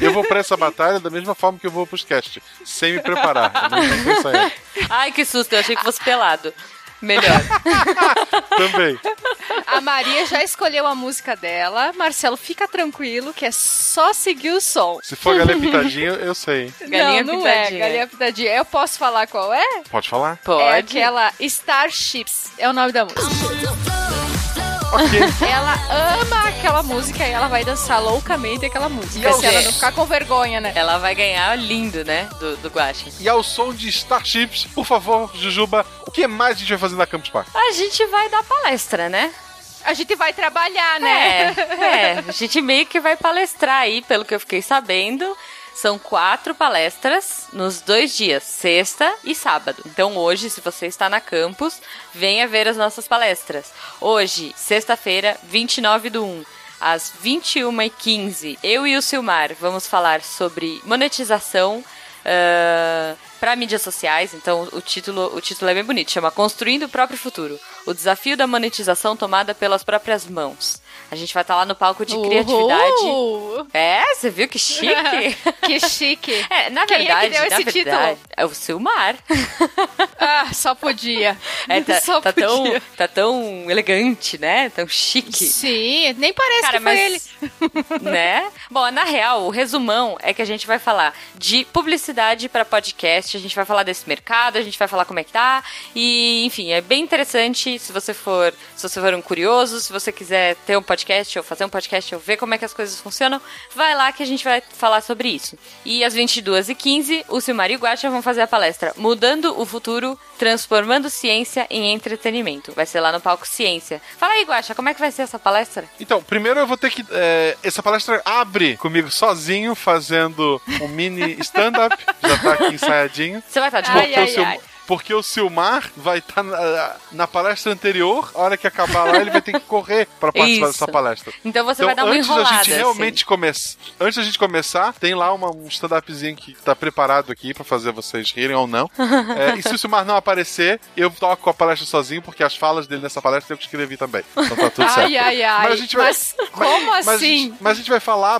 eu vou pra essa batalha da mesma forma que eu vou pros cast, sem me preparar. Ensaiar. Ai, que susto, eu achei que fosse pelado. Melhor. Também. A Maria já escolheu a música dela. Marcelo, fica tranquilo que é só seguir o som. Se for galinha pitadinha, eu sei. Galinha não, não é pitadinha. galinha pitadinha. Eu posso falar qual é? Pode falar? Pode. É aquela Starships. É o nome da música. Ok. Ela ama aquela música e ela vai dançar loucamente aquela música. Se ela não ficar com vergonha, né? Ela vai ganhar lindo, né? Do, do Guaxa. E ao som de Starships, por favor, Jujuba, o que mais a gente vai fazer na Campus Party? A gente vai dar palestra, né? A gente vai trabalhar, né? É, é. A gente meio que vai palestrar aí, pelo que eu fiquei sabendo. São quatro palestras nos dois dias, sexta e sábado. Então hoje, se você está na campus, venha ver as nossas palestras. Hoje, sexta-feira, 29 do 1, às 21h15, eu e o Silmar vamos falar sobre monetização para mídias sociais. Então o título, o título é bem bonito, chama Construindo o próprio futuro. O desafio da monetização tomada pelas próprias mãos. A gente vai estar lá no palco de criatividade. Uhul! É, você viu que chique? Que chique. É, na Quem é que verdade, deu esse verdade, título? é o Silmar. Ah, só podia. É, tá, só tá tão, podia. tá tão elegante, né? Tão chique. Sim, nem parece Cara, que foi ele. mas, né? Bom, na real, o resumão é que a gente vai falar de publicidade para podcast, a gente vai falar desse mercado, a gente vai falar como é que tá e, enfim, é bem interessante se você for, se você for um curioso, se você quiser ter um podcast ou fazer um podcast ou ver como é que as coisas funcionam, vai lá que a gente vai falar sobre isso. E às 22h15, o Silmar e o Guacha vão fazer a palestra Mudando o Futuro, Transformando Ciência em Entretenimento. Vai ser lá no palco Ciência. Fala aí, Guacha, como é que vai ser essa palestra? Então, primeiro eu vou ter que. é, essa palestra abre comigo sozinho, fazendo um mini stand-up. Já tá aqui ensaiadinho. Você vai estar de Ai, ai. Porque o Silmar vai estar na, na palestra anterior, a hora que acabar lá, ele vai ter que correr pra participar Isso. dessa palestra. Então você Então, vai dar uma antes enrolada. da gente realmente assim. começar, antes da gente começar, tem lá uma- um stand-upzinho que tá preparado aqui pra fazer vocês rirem ou não. É, e se o Silmar não aparecer, eu toco a palestra sozinho, porque as falas dele nessa palestra eu que escrevi também. Então tá tudo certo. Ai, ai, ai. Mas a gente vai- Mas como Mas a assim? gente- mas a gente vai falar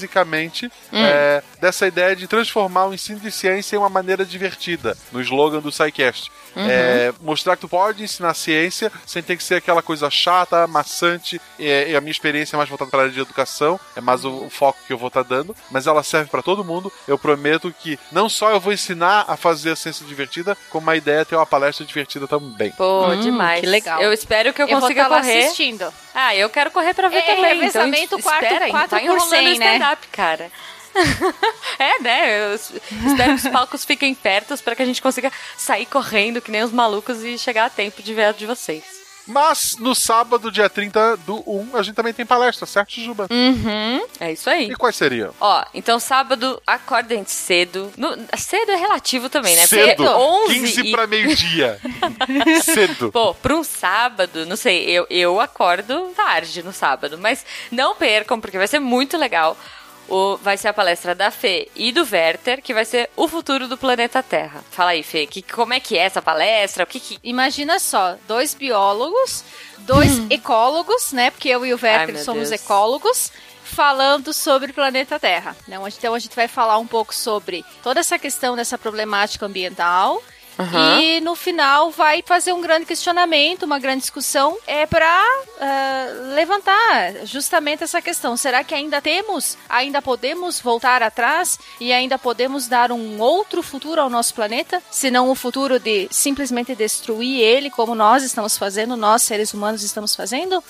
basicamente é, dessa ideia de transformar o ensino de ciência em uma maneira divertida, no slogan do SciCast. É, mostrar que tu pode ensinar ciência sem ter que ser aquela coisa chata, maçante. É, e a minha experiência é mais voltada para a área de educação, é mais o, o foco que eu vou estar dando, mas ela serve para todo mundo. Eu prometo que não só eu vou ensinar a fazer a ciência divertida, como a ideia é ter uma palestra divertida também. Pô, Hum, demais. que legal. Eu espero que eu, Eu vou consiga estar lá correr. assistindo. Ah, eu quero correr pra ver É, também. revezamento então, quarto- espera aí, quatro tá enrolando né? stand-up, cara. é, né? Eu es- espero que os palcos fiquem perto pra que a gente consiga sair correndo que nem os malucos e chegar a tempo de ver a de vocês. Mas no sábado, dia 30 do 1, a gente também tem palestra, certo, Juba? Uhum. É isso aí. E quais seriam? Ó, então sábado, acordem cedo. No- cedo é relativo também, né? Cedo, Porque 11 15 e... pra meio-dia. Cedo. Pô, pra um sábado, não sei, eu, eu acordo tarde no sábado, mas não percam, porque vai ser muito legal. O, vai ser a palestra da Fê e do Werther, que vai ser o futuro do planeta Terra. Fala aí, Fê, que, como é que é essa palestra? O que que... Imagina só, dois biólogos, dois ecólogos, né? Porque eu e o Hum. Ai, Werther meu somos Deus. ecólogos. Falando sobre o planeta Terra. Né? Então a gente vai falar um pouco sobre toda essa questão dessa problemática ambiental. Aham. E no final vai fazer um grande questionamento, uma grande discussão, é para levantar justamente essa questão. Será que ainda temos, ainda podemos voltar atrás e ainda podemos dar um outro futuro ao nosso planeta? Se não o futuro de simplesmente destruir ele, como nós estamos fazendo, nós seres humanos estamos fazendo?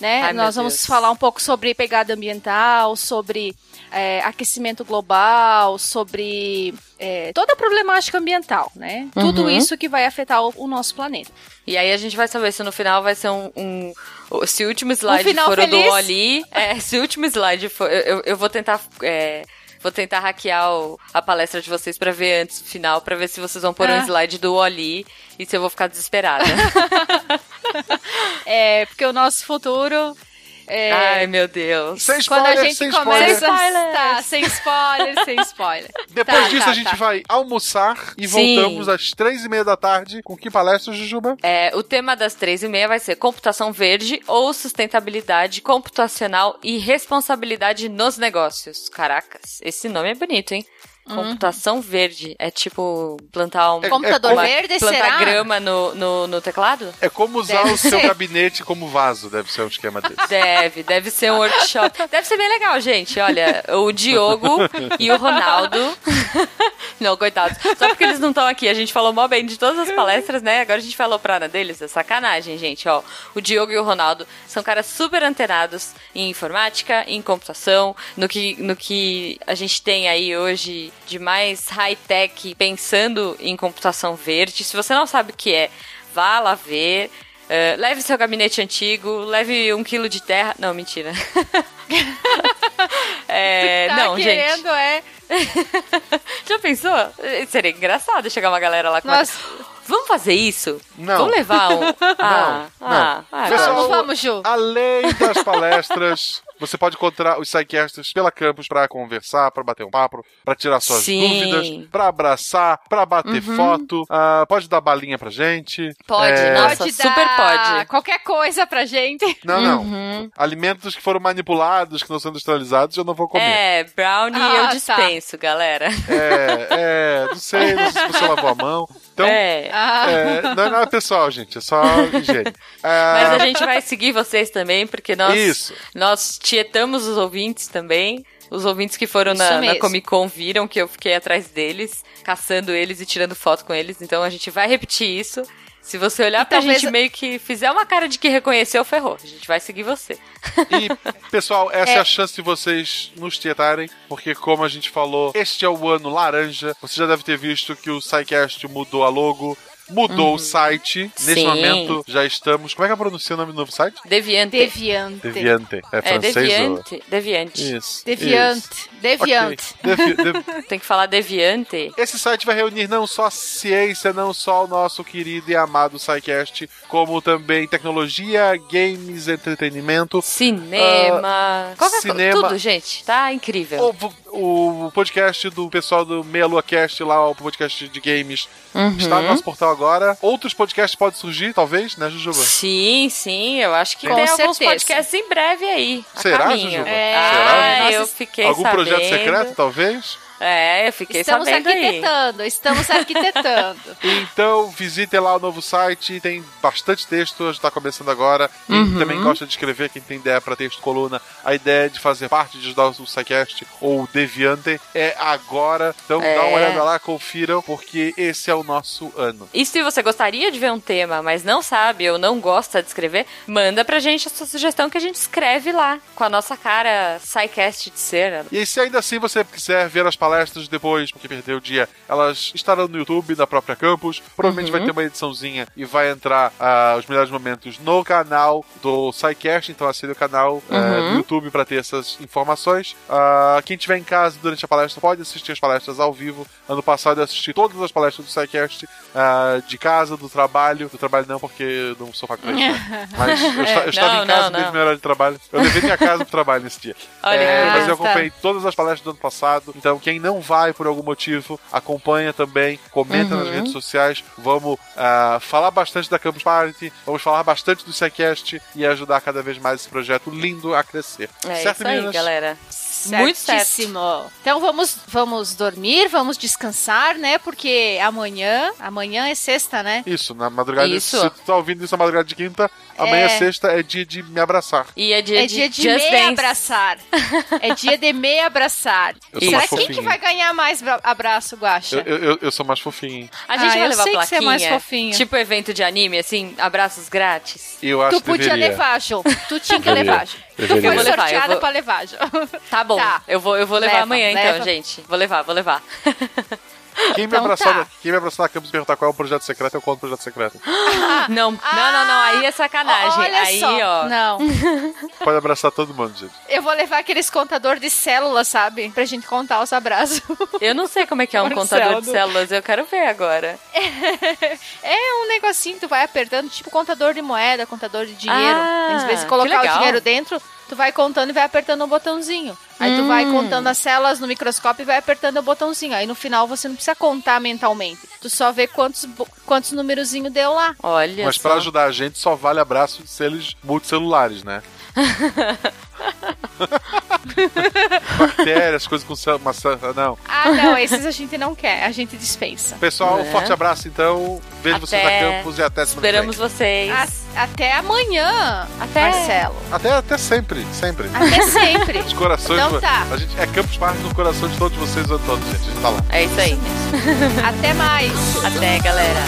Né? Ai, nós vamos Deus. falar um pouco sobre pegada ambiental, sobre é, aquecimento global, sobre é, toda a problemática ambiental, né? Tudo Uhum. isso que vai afetar o, o nosso planeta. E aí a gente vai saber se no final vai ser um. um- se o último slide final for o do feliz? Oli. É, se o último slide for. Eu, eu- eu vou tentar. é, vou tentar hackear o- a palestra de vocês pra ver antes do final, pra ver se vocês vão pôr um Ah. slide do Oli e se eu vou ficar desesperada. É, porque o nosso futuro. É, Ai, meu Deus. Sem quando a spoiler, gente sem começa. spoiler. Tá, sem spoiler, sem spoiler. Depois Tá, disso tá, a gente tá. vai almoçar e Sim. voltamos às três e meia da tarde com que palestra, Jujuba? É, o tema das três e meia vai ser computação verde ou sustentabilidade computacional e responsabilidade nos negócios. Caracas, esse nome é bonito, hein? Computação verde. É tipo plantar um. É- Computador como- verde, plantar será? grama no, no, no teclado? É como usar Deve o seu ser. gabinete como vaso, deve ser um esquema desse. Deve, deve ser um workshop. Deve ser bem legal, gente. Olha, o Diogo e o Ronaldo. Não, coitados. Só porque eles não estão aqui. A gente falou mó bem de todas as palestras, né? Agora a gente falou pra Ana deles. É sacanagem, gente. Ó, o Diogo e o Ronaldo são caras super antenados em informática, em computação, no que, no que a gente tem aí hoje de mais high-tech pensando em computação verde. Se você não sabe o que é, vá lá ver. Eh, leve seu gabinete antigo, leve um quilo de terra. Não, mentira. É, tá não, gente. querendo, é. Já pensou? Seria engraçado chegar uma galera lá com Nossa. uma... Vamos fazer isso? Não. Vamos levar um. Ah, não. ah, ah, Pessoal, Vamos, vamos, Ju. Além das palestras, você pode encontrar os sidecasters pela campus pra conversar, pra bater um papo, pra tirar suas Sim. dúvidas, pra abraçar, pra bater foto. Ah, pode dar balinha pra gente. Pode, É, nossa, Pode super dar pode. qualquer coisa pra gente. Não, não. Uhum. Alimentos que foram manipulados, que não são industrializados, eu não vou comer. É, brownie Ah, eu tá. dispenso, galera. É, é, não sei, não sei se você lavou a mão. Então, é. Ah, é, não é nada pessoal, gente, é só higiene. Ah, Mas a gente vai seguir vocês também, porque nós, Isso. nós tietamos os ouvintes também. Os ouvintes que foram na, na. Comic Con viram que eu fiquei atrás deles, caçando eles e tirando foto com eles. Então a gente vai repetir isso. Se você olhar E pra talvez- gente meio que fizer uma cara de que reconheceu, ferrou. A gente vai seguir você. E, pessoal, essa é. É. a chance de vocês nos tietarem, porque, como a gente falou, este é o ano laranja. Você já deve ter visto que o SciCast mudou a logo, mudou o site. Nesse Sim. momento, já estamos. Como é que eu pronuncio o nome do novo site? Deviante. deviante. Deviante. É É, francês? ou- deviante. Deviante. Isso. Deviante. isso. Deviante. Ok. Devi- devi- Tem que falar deviante. Esse site vai reunir não só ciência, não só o nosso querido e amado SciCast, como também tecnologia, games, entretenimento. Cinema. Ah, cinema. Tudo, gente. Tá incrível. O podcast do pessoal do Meia Lua Cast, lá, o podcast de games, Uhum. está no nosso portal agora. Outros podcasts podem surgir, talvez, né, Jujuba? Sim, sim, eu acho que Com tem alguns podcasts em breve aí. Será, caminho. Jujuba? É, Ah, Será? eu Nós- fiquei Algum sabendo. projeto secreto, talvez? É, eu fiquei Estamos sabendo aí. arquitetando, estamos arquitetando. Então, visitem lá o novo site, tem bastante texto, está começando agora. Uhum. também gosta de escrever, quem tem ideia para texto coluna, a ideia de fazer parte de ajudar o SciCast ou o Deviante é agora. Então, É. dá uma olhada lá, confiram, porque esse é o nosso ano. E se você gostaria de ver um tema, mas não sabe ou não gosta de escrever, manda pra gente a sua sugestão que a gente escreve lá, com a nossa cara SciCast de cera. E se ainda assim você quiser ver as palestras depois, porque perdeu o dia, elas estarão no YouTube da própria campus. Provavelmente Uhum. vai ter uma ediçãozinha e vai entrar ah, os melhores momentos no canal do SciCast. Então acesse o canal ah, Uhum. do YouTube para ter essas informações. Ah, quem estiver em casa durante a palestra pode assistir as palestras ao vivo. Ano passado eu assisti todas as palestras do SciCast ah, de casa, do trabalho. Do trabalho não, porque eu não sou faculdade. né? Mas eu, esta- eu estava Não, em casa não, desde meu horário de trabalho. Eu levei minha casa pro trabalho nesse dia. Olha É, mas eu acompanhei todas as palestras do ano passado. Então, quem não vai por algum motivo, acompanha também, comenta nas Uhum. redes sociais. Vamos ah, falar bastante da Campus Party, vamos falar bastante do SciCast e ajudar cada vez mais esse projeto lindo a crescer. É certo, isso aí, meninas? galera. Muito certo. Certíssimo. Então vamos, vamos dormir, vamos descansar, né? Porque amanhã, amanhã é sexta, né? Isso, na madrugada. Isso. Se tu tá ouvindo isso na madrugada de quinta, amanhã É. sexta é dia de me abraçar. E é dia É de, dia de Just me Dance. abraçar. É dia de me abraçar. Eu sou Será mais quem que vai ganhar mais bra- abraço, Guaxa? Eu, eu, eu sou mais fofinho. hein? A gente Ah, vai eu levar sei que plaquinha. você é mais fofinho. Tipo evento de anime, assim, abraços grátis. Eu acho Tu que podia deveria. levar, João. Tu tinha que levar, João. Tu foi Eu vou levar, sorteada vou- pra levar. Tá bom, Tá. Eu, vou, eu vou levar Leva, amanhã então, leva. gente. Vou levar, vou levar. Quem me, Então abraçar, tá. quem me abraçar na campus e perguntar qual é o projeto secreto, eu conto o projeto secreto. não, não, não, não, aí é sacanagem. Olha aí, só. ó. Não. Pode abraçar todo mundo, gente. Eu vou levar aqueles contador de células, sabe? Pra gente contar os abraços. Eu não sei como é que é um Marcelo. contador de células, eu quero ver agora. É um negocinho que tu vai apertando, tipo contador de moeda, contador de dinheiro. Ah, Às vezes colocar o dinheiro dentro, tu vai contando e vai apertando o botãozinho. Aí tu vai Hum. contando as células no microscópio e vai apertando o botãozinho. Aí no final você não precisa contar mentalmente. Tu só vê quantos, quantos numerozinho deu lá. Olha Mas pra ajudar a gente só vale abraço de seres multicelulares, né? Bactérias, coisas com maçã- Não. Ah, não, esses a gente não quer, a gente dispensa. Pessoal, um É. forte abraço então. Vejo vocês na Até- campus e até semana que Esperamos vocês. A- até amanhã, Até- Marcelo. Até, até sempre, sempre. Até sempre. Os corações. Então tá. A gente é Campus Party no coração de todos vocês o ano todo, gente. A gente tá lá. É isso aí. Até mais. Até, galera.